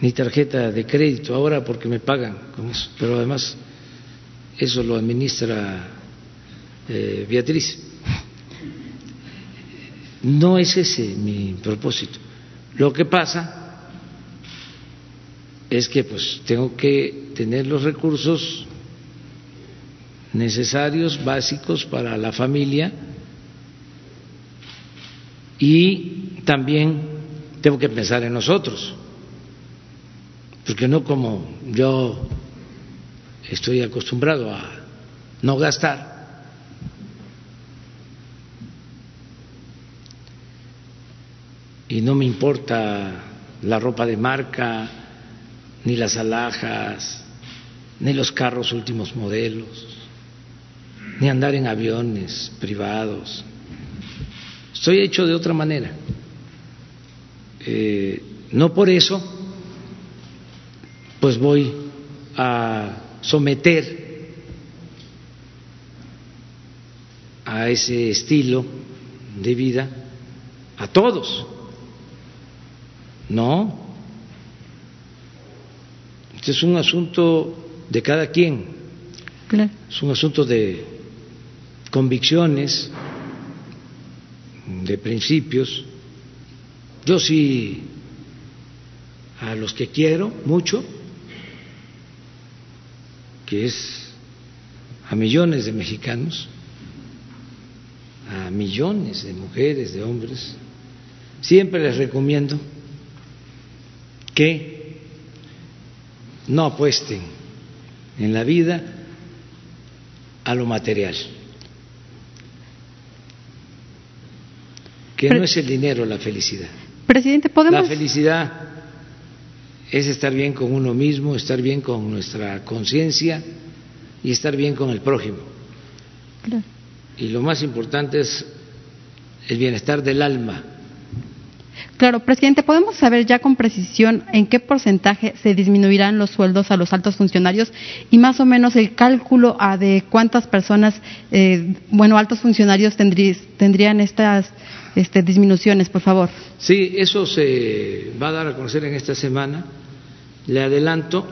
ni tarjeta de crédito ahora porque me pagan con eso, pero además eso lo administra eh, Beatriz. No es ese mi propósito. Lo que pasa es que pues tengo que tener los recursos necesarios, básicos para la familia y también tengo que pensar en nosotros, porque no como yo estoy acostumbrado a no gastar, y no me importa la ropa de marca, ni las alhajas, ni los carros últimos modelos, ni andar en aviones privados. Estoy hecho de otra manera. Eh, no por eso, pues voy a someter a ese estilo de vida a todos. No, este es un asunto de cada quien, es un asunto de convicciones, de principios. Yo sí, a los que quiero mucho, que es a millones de mexicanos, a millones de mujeres, de hombres, siempre les recomiendo que no apuesten en la vida a lo material, que no es el dinero la felicidad. Presidente, ¿podemos? La felicidad es estar bien con uno mismo, estar bien con nuestra conciencia y estar bien con el prójimo. Y lo más importante es el bienestar del alma Claro, presidente, ¿podemos saber ya con precisión en qué porcentaje se disminuirán los sueldos a los altos funcionarios y más o menos el cálculo de cuántas personas, eh, bueno, altos funcionarios tendrían estas este, disminuciones, por favor? Sí, eso se va a dar a conocer en esta semana. Le adelanto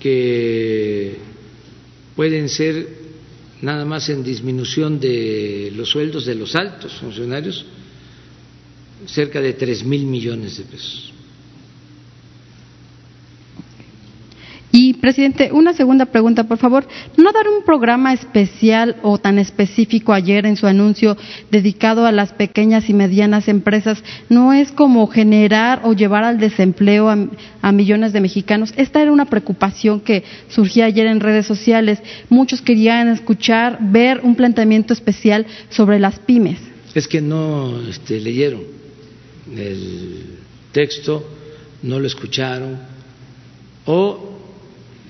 que pueden ser nada más en disminución de los sueldos de los altos funcionarios cerca de tres mil millones de pesos. Y, presidente, una segunda pregunta, por favor. ¿No dar un programa especial o tan específico ayer en su anuncio dedicado a las pequeñas y medianas empresas no es como generar o llevar al desempleo a, millones de mexicanos? Esta era una preocupación que surgía ayer en redes sociales. Muchos querían escuchar, ver un planteamiento especial sobre las pymes. Es que no este, leyeron el texto, no lo escucharon o,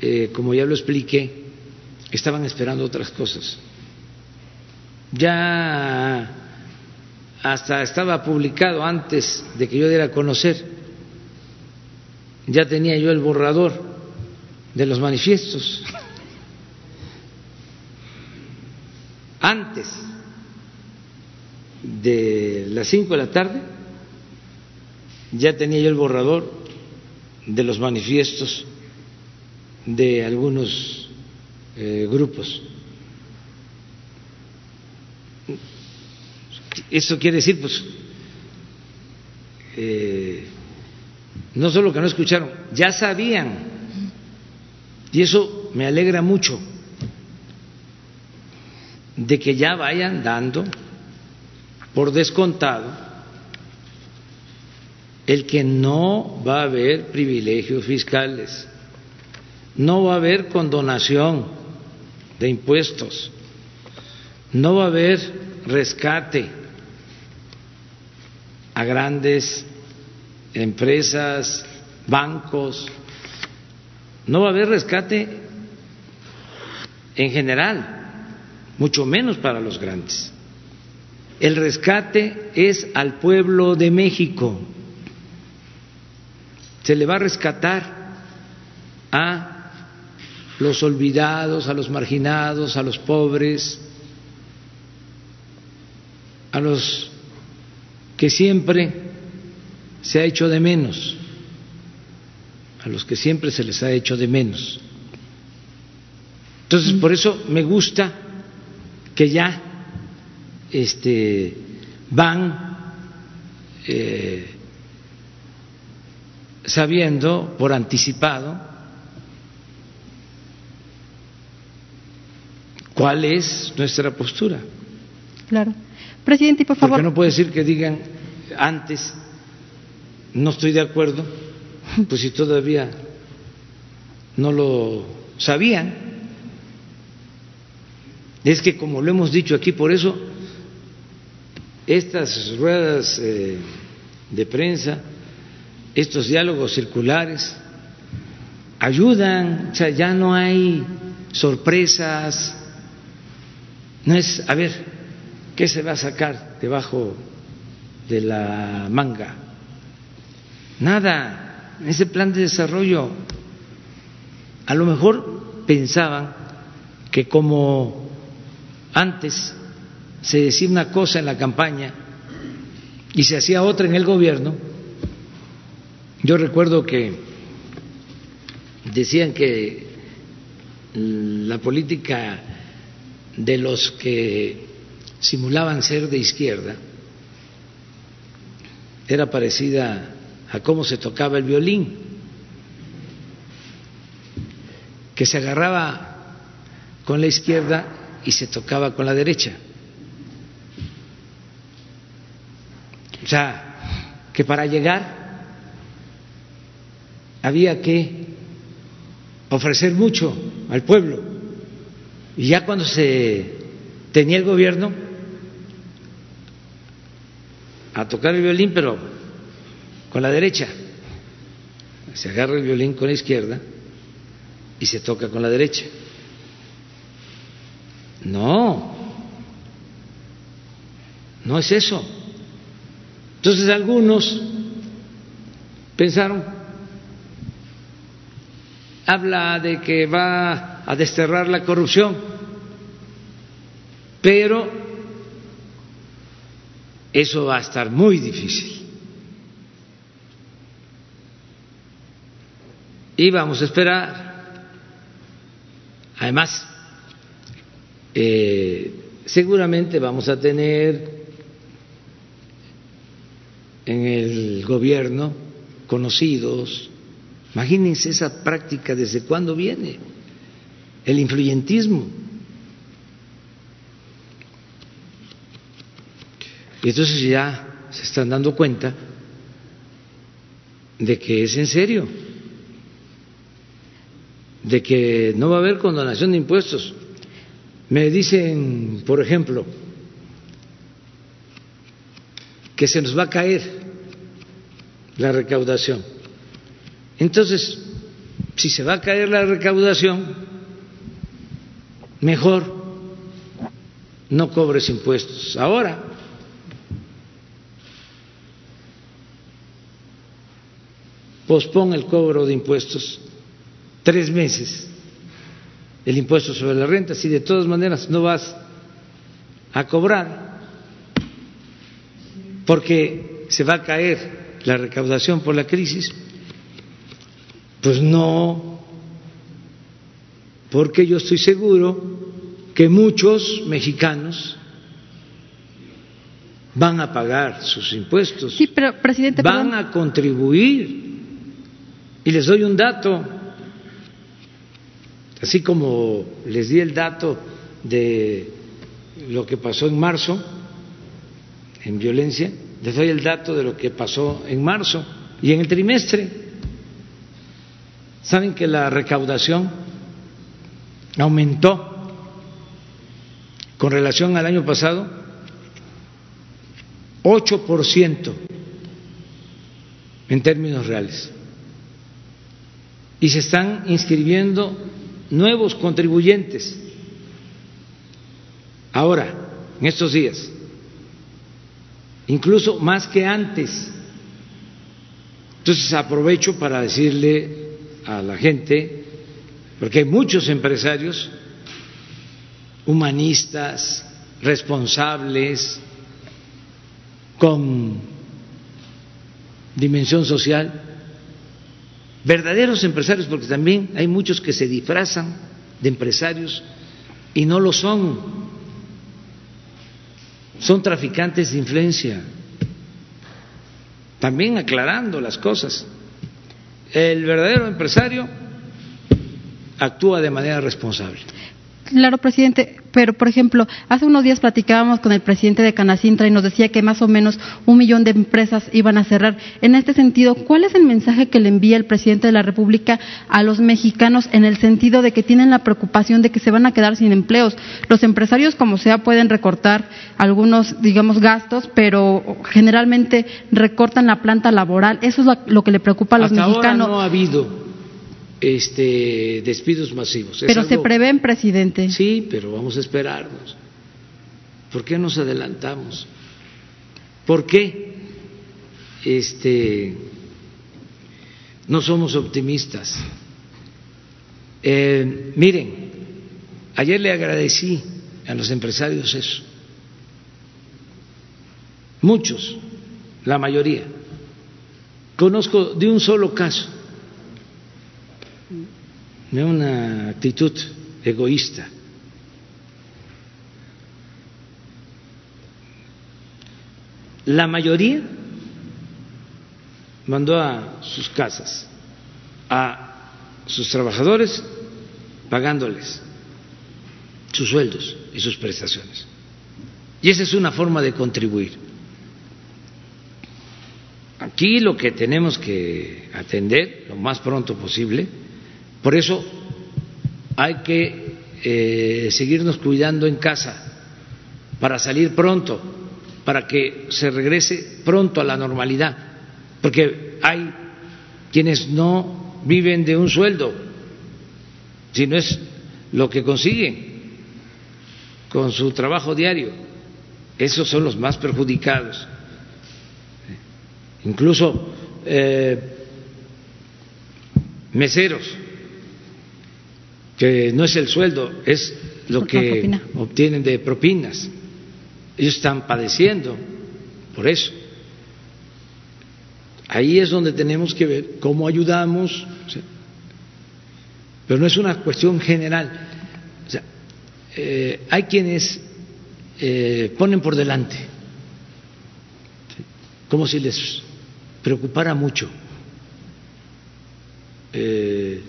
eh, como ya lo expliqué, estaban esperando otras cosas. Ya hasta estaba publicado antes de que yo diera a conocer ya tenía yo el borrador de los manifiestos. Antes de las cinco de la tarde ya tenía yo el borrador de los manifiestos de algunos eh, grupos. Eso quiere decir, pues, eh, no solo que no escucharon, ya sabían. Y eso me alegra mucho de que ya vayan dando por descontado el que no va a haber privilegios fiscales, no va a haber condonación de impuestos, no va a haber rescate a grandes empresas, bancos, no va a haber rescate en general, mucho menos para los grandes. El rescate es al pueblo de México. Se le va a rescatar a los olvidados, a los marginados, a los pobres, a los que siempre se ha hecho de menos, a los que siempre se les ha hecho de menos. Entonces, por eso me gusta que ya este, van eh, sabiendo por anticipado cuál es nuestra postura. Claro. Presidente, por favor. Porque no puede decir que digan antes, no estoy de acuerdo, pues si todavía no lo sabían. Es que como lo hemos dicho aquí, por eso estas ruedas eh, de prensa, estos diálogos circulares, ayudan, o sea, ya no hay sorpresas, no es, a ver, ¿Qué se va a sacar debajo de la manga? Nada, ese plan de desarrollo. A lo mejor pensaban que como antes se decía una cosa en la campaña y se hacía otra en el gobierno, yo recuerdo que decían que la política de los que simulaban ser de izquierda era parecida a cómo se tocaba el violín, que se agarraba con la izquierda y se tocaba con la derecha. O sea, que para llegar había que ofrecer mucho al pueblo. Y ya cuando se tenía el gobierno, a tocar el violín, pero con la derecha. Se agarra el violín con la izquierda y se toca con la derecha. No, no es eso. Entonces algunos pensaron, habla de que va a desterrar la corrupción, pero eso va a estar muy difícil. Y vamos a esperar. Además, eh, seguramente vamos a tener en el gobierno conocidos. Imagínense esa práctica desde cuándo viene, el influyentismo. Y entonces ya se están dando cuenta de que es en serio, de que no va a haber condonación de impuestos. Me dicen, por ejemplo, que se nos va a caer la recaudación. Entonces, si se va a caer la recaudación, mejor no cobres impuestos. Ahora pospone el cobro de impuestos tres meses, el impuesto sobre la renta, si de todas maneras no vas a cobrar, porque se va a caer la recaudación por la crisis, pues no, porque yo estoy seguro que muchos mexicanos van a pagar sus impuestos, Sí, pero, presidente, van perdón. a contribuir. Y les doy un dato, así como les di el dato de lo que pasó en marzo en violencia, les doy el dato de lo que pasó en marzo y en el trimestre. Saben que la recaudación aumentó con relación al año pasado 8% en términos reales. Y se están inscribiendo nuevos contribuyentes. Ahora, en estos días, incluso más que antes. Entonces aprovecho para decirle a la gente, porque hay muchos empresarios humanistas, responsables, con dimensión social, verdaderos empresarios, porque también hay muchos que se disfrazan de empresarios y no lo son, son traficantes de influencia, también aclarando las cosas. El verdadero empresario actúa de manera responsable. Claro, presidente, pero por ejemplo, hace unos días platicábamos con el presidente de Canacintra y nos decía que más o menos un millón de empresas iban a cerrar. En este sentido, ¿cuál es el mensaje que le envía el presidente de la República a los mexicanos en el sentido de que tienen la preocupación de que se van a quedar sin empleos? Los empresarios, como sea, pueden recortar algunos, digamos, gastos, pero generalmente recortan la planta laboral. Eso es lo, que le preocupa a los Hasta mexicanos. ahora no ha habido este, despidos masivos. Pero se prevén, presidente. Sí, pero vamos a esperarnos. ¿Por qué nos adelantamos? ¿Por qué este, no somos optimistas? Eh, miren, ayer le agradecí a los empresarios eso. Muchos, la mayoría. Conozco de un solo caso de una actitud egoísta. La mayoría mandó a sus casas a sus trabajadores pagándoles sus sueldos y sus prestaciones. Y esa es una forma de contribuir. Aquí lo que tenemos que atender lo más pronto posible, por eso hay que eh, seguirnos cuidando en casa para salir pronto, para que se regrese pronto a la normalidad, porque hay quienes no viven de un sueldo, sino es lo que consiguen con su trabajo diario. Esos son los más perjudicados. Incluso eh, meseros, que no es el sueldo, es lo que obtienen de propinas. Ellos están padeciendo por eso. Ahí es donde tenemos que ver cómo ayudamos, o sea, pero no es una cuestión general. O sea, eh, hay quienes eh, ponen por delante, ¿sí? como si les preocupara mucho eh,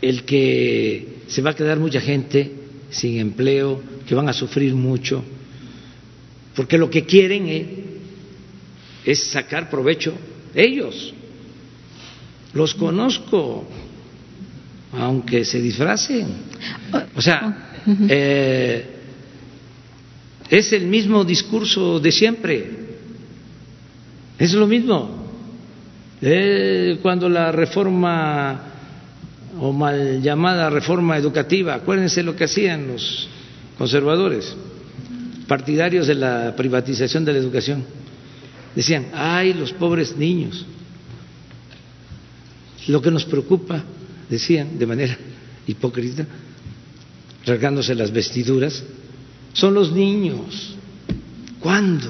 el que se va a quedar mucha gente sin empleo, que van a sufrir mucho, porque lo que quieren eh, es sacar provecho ellos. Los conozco, aunque se disfracen. O sea, eh, es el mismo discurso de siempre. Es lo mismo. Eh, cuando la reforma o mal llamada reforma educativa, acuérdense lo que hacían los conservadores, partidarios de la privatización de la educación. Decían, ay, los pobres niños, Lo que nos preocupa, decían de manera hipócrita, rasgándose las vestiduras, son los niños. ¿Cuándo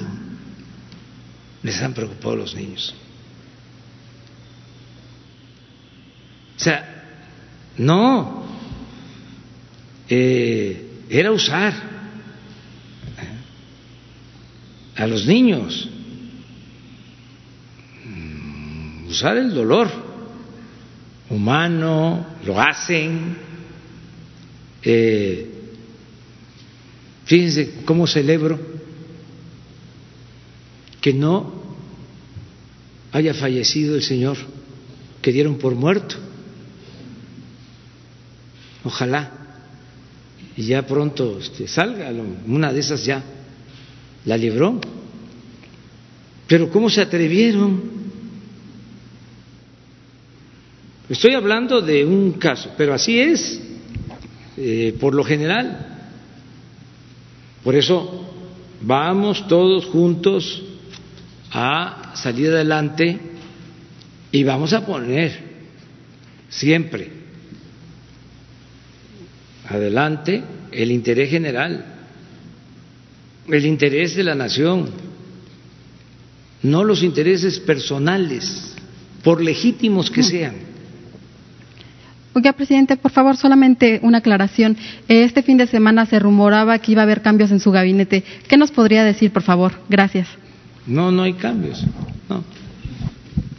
les han preocupado los niños? O sea, no, eh, era usar a los niños, mm, usar el dolor humano, lo hacen. Eh, fíjense cómo celebro que no haya fallecido el Señor que dieron por muerto. Ojalá y ya pronto este, salga, una de esas ya la libró. Pero ¿cómo se atrevieron? Estoy hablando de un caso, pero así es, eh, por lo general. Por eso vamos todos juntos a salir adelante y vamos a poner siempre adelante el interés general, el interés de la nación, no los intereses personales, por legítimos que sean. Oiga, presidente, por favor, solamente una aclaración. Este fin de semana se rumoraba que iba a haber cambios en su gabinete. ¿Qué nos podría decir, por favor? Gracias. No, no hay cambios. No.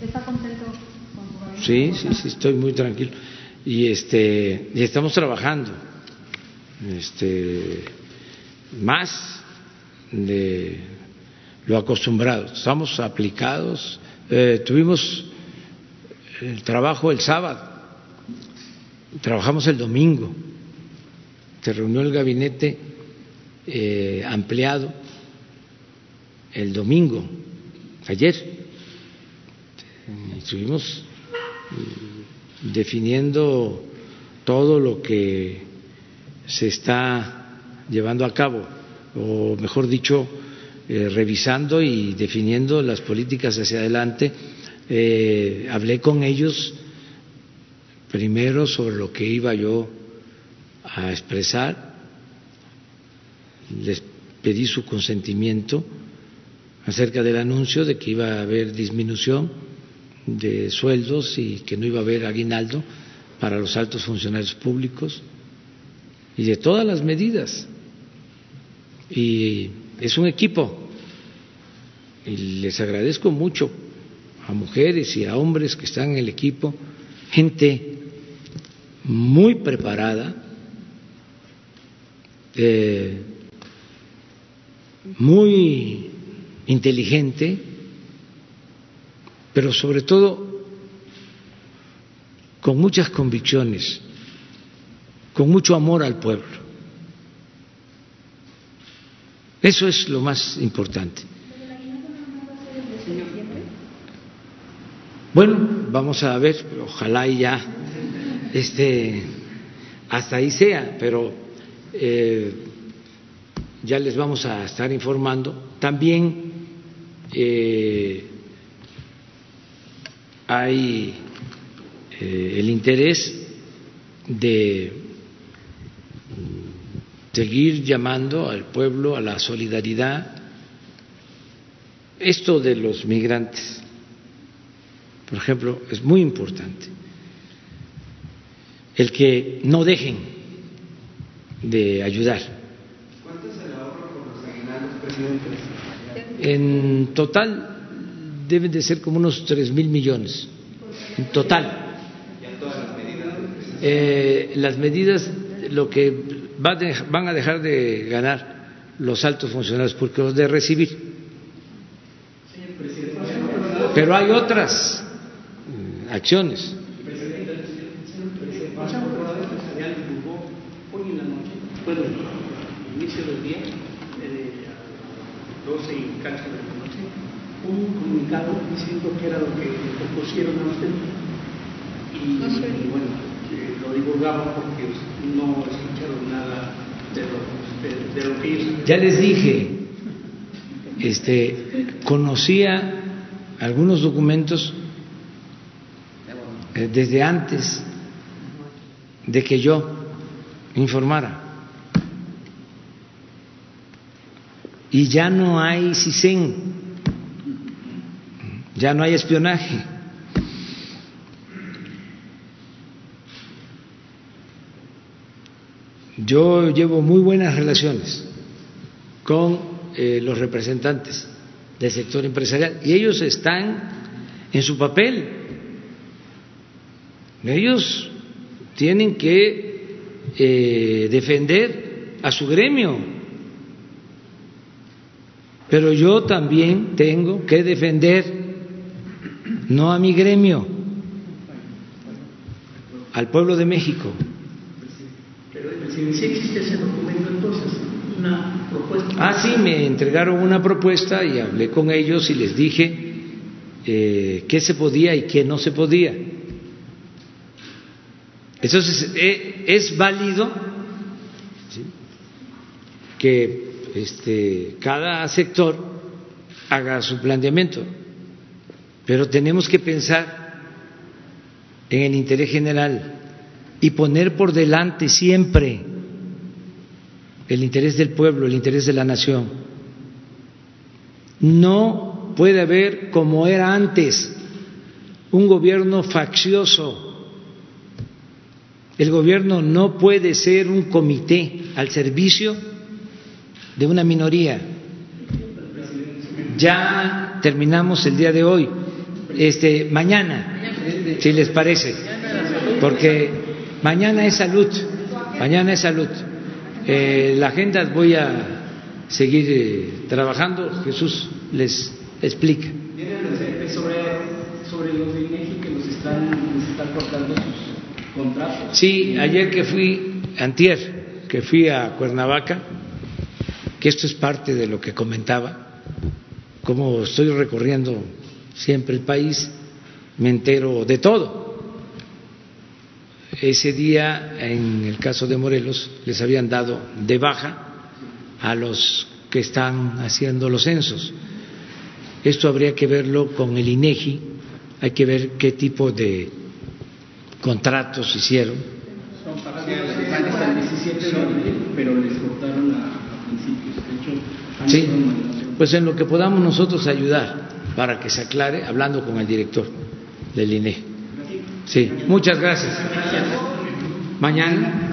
¿Está contento con su Sí, sí, sí, estoy muy tranquilo. Y, este, y estamos trabajando este, más de lo acostumbrado. Estamos aplicados. Eh, tuvimos el trabajo el sábado, trabajamos el domingo. Se reunió el gabinete eh, ampliado el domingo, ayer. Estuvimos mm, definiendo todo lo que se está llevando a cabo, o mejor dicho, eh, revisando y definiendo las políticas hacia adelante. Eh, hablé con ellos primero sobre lo que iba yo a expresar, les pedí su consentimiento acerca del anuncio de que iba a haber disminución de sueldos y que no iba a haber aguinaldo para los altos funcionarios públicos y de todas las medidas. Y es un equipo. Y les agradezco mucho a mujeres y a hombres que están en el equipo, gente muy preparada, eh, muy inteligente, pero sobre todo con muchas convicciones con mucho amor al pueblo. Eso es lo más importante. Bueno, vamos a ver, ojalá y ya este, hasta ahí sea, pero eh, ya les vamos a estar informando. También eh, hay eh, el interés de seguir llamando al pueblo a la solidaridad. Esto de los migrantes, por ejemplo, es muy importante. El que no dejen de ayudar. ¿Cuánto se le ahorra con los aguinaldos? En total deben de ser como unos tres mil millones. En total. Eh, las medidas, lo que van a dejar de ganar los altos funcionarios porque los de recibir. Pero hay otras mm, acciones. Hoy en la noche, bueno, al inicio del día, eh, a 12 y cacho de la noche, diciendo que era lo que propusieron a usted. Y, bueno, lo divulgaba porque no Ya les dije, este, conocía algunos documentos eh, desde antes de que yo informara. Y ya no hay CISEN, ya no hay espionaje. Yo llevo muy buenas relaciones con eh, los representantes del sector empresarial y ellos están en su papel. Ellos tienen que eh, defender a su gremio, pero yo también tengo que defender no a mi gremio, al pueblo de México. Si existe ese documento, entonces, una propuesta. Ah, sí, me entregaron una propuesta y hablé con ellos y les dije eh, qué se podía y qué no se podía. Entonces, eh, es válido que este, cada sector haga su planteamiento, pero tenemos que pensar en el interés general y poner por delante siempre el interés del pueblo, el interés de la nación. No puede haber, como era antes, un gobierno faccioso el gobierno no puede ser un comité al servicio de una minoría. Ya terminamos el día de hoy. Este, mañana, si les parece, porque mañana es salud, mañana es salud. Eh, la agenda voy a seguir eh, trabajando. Jesús les explica. Sobre, sobre los de INEGI que nos están, nos están cortando sus Sí, ayer que fui, antier, que fui a Cuernavaca, que esto es parte de lo que comentaba, como estoy recorriendo siempre el país, me entero de todo. Ese día, en el caso de Morelos, les habían dado de baja a los que están haciendo los censos. Esto habría que verlo con el INEGI, hay que ver qué tipo de contratos hicieron. pero les cortaron a, principios. sí, pues en lo que podamos nosotros ayudar para que se aclare, hablando con el director del INE. Sí, muchas gracias. Mañana.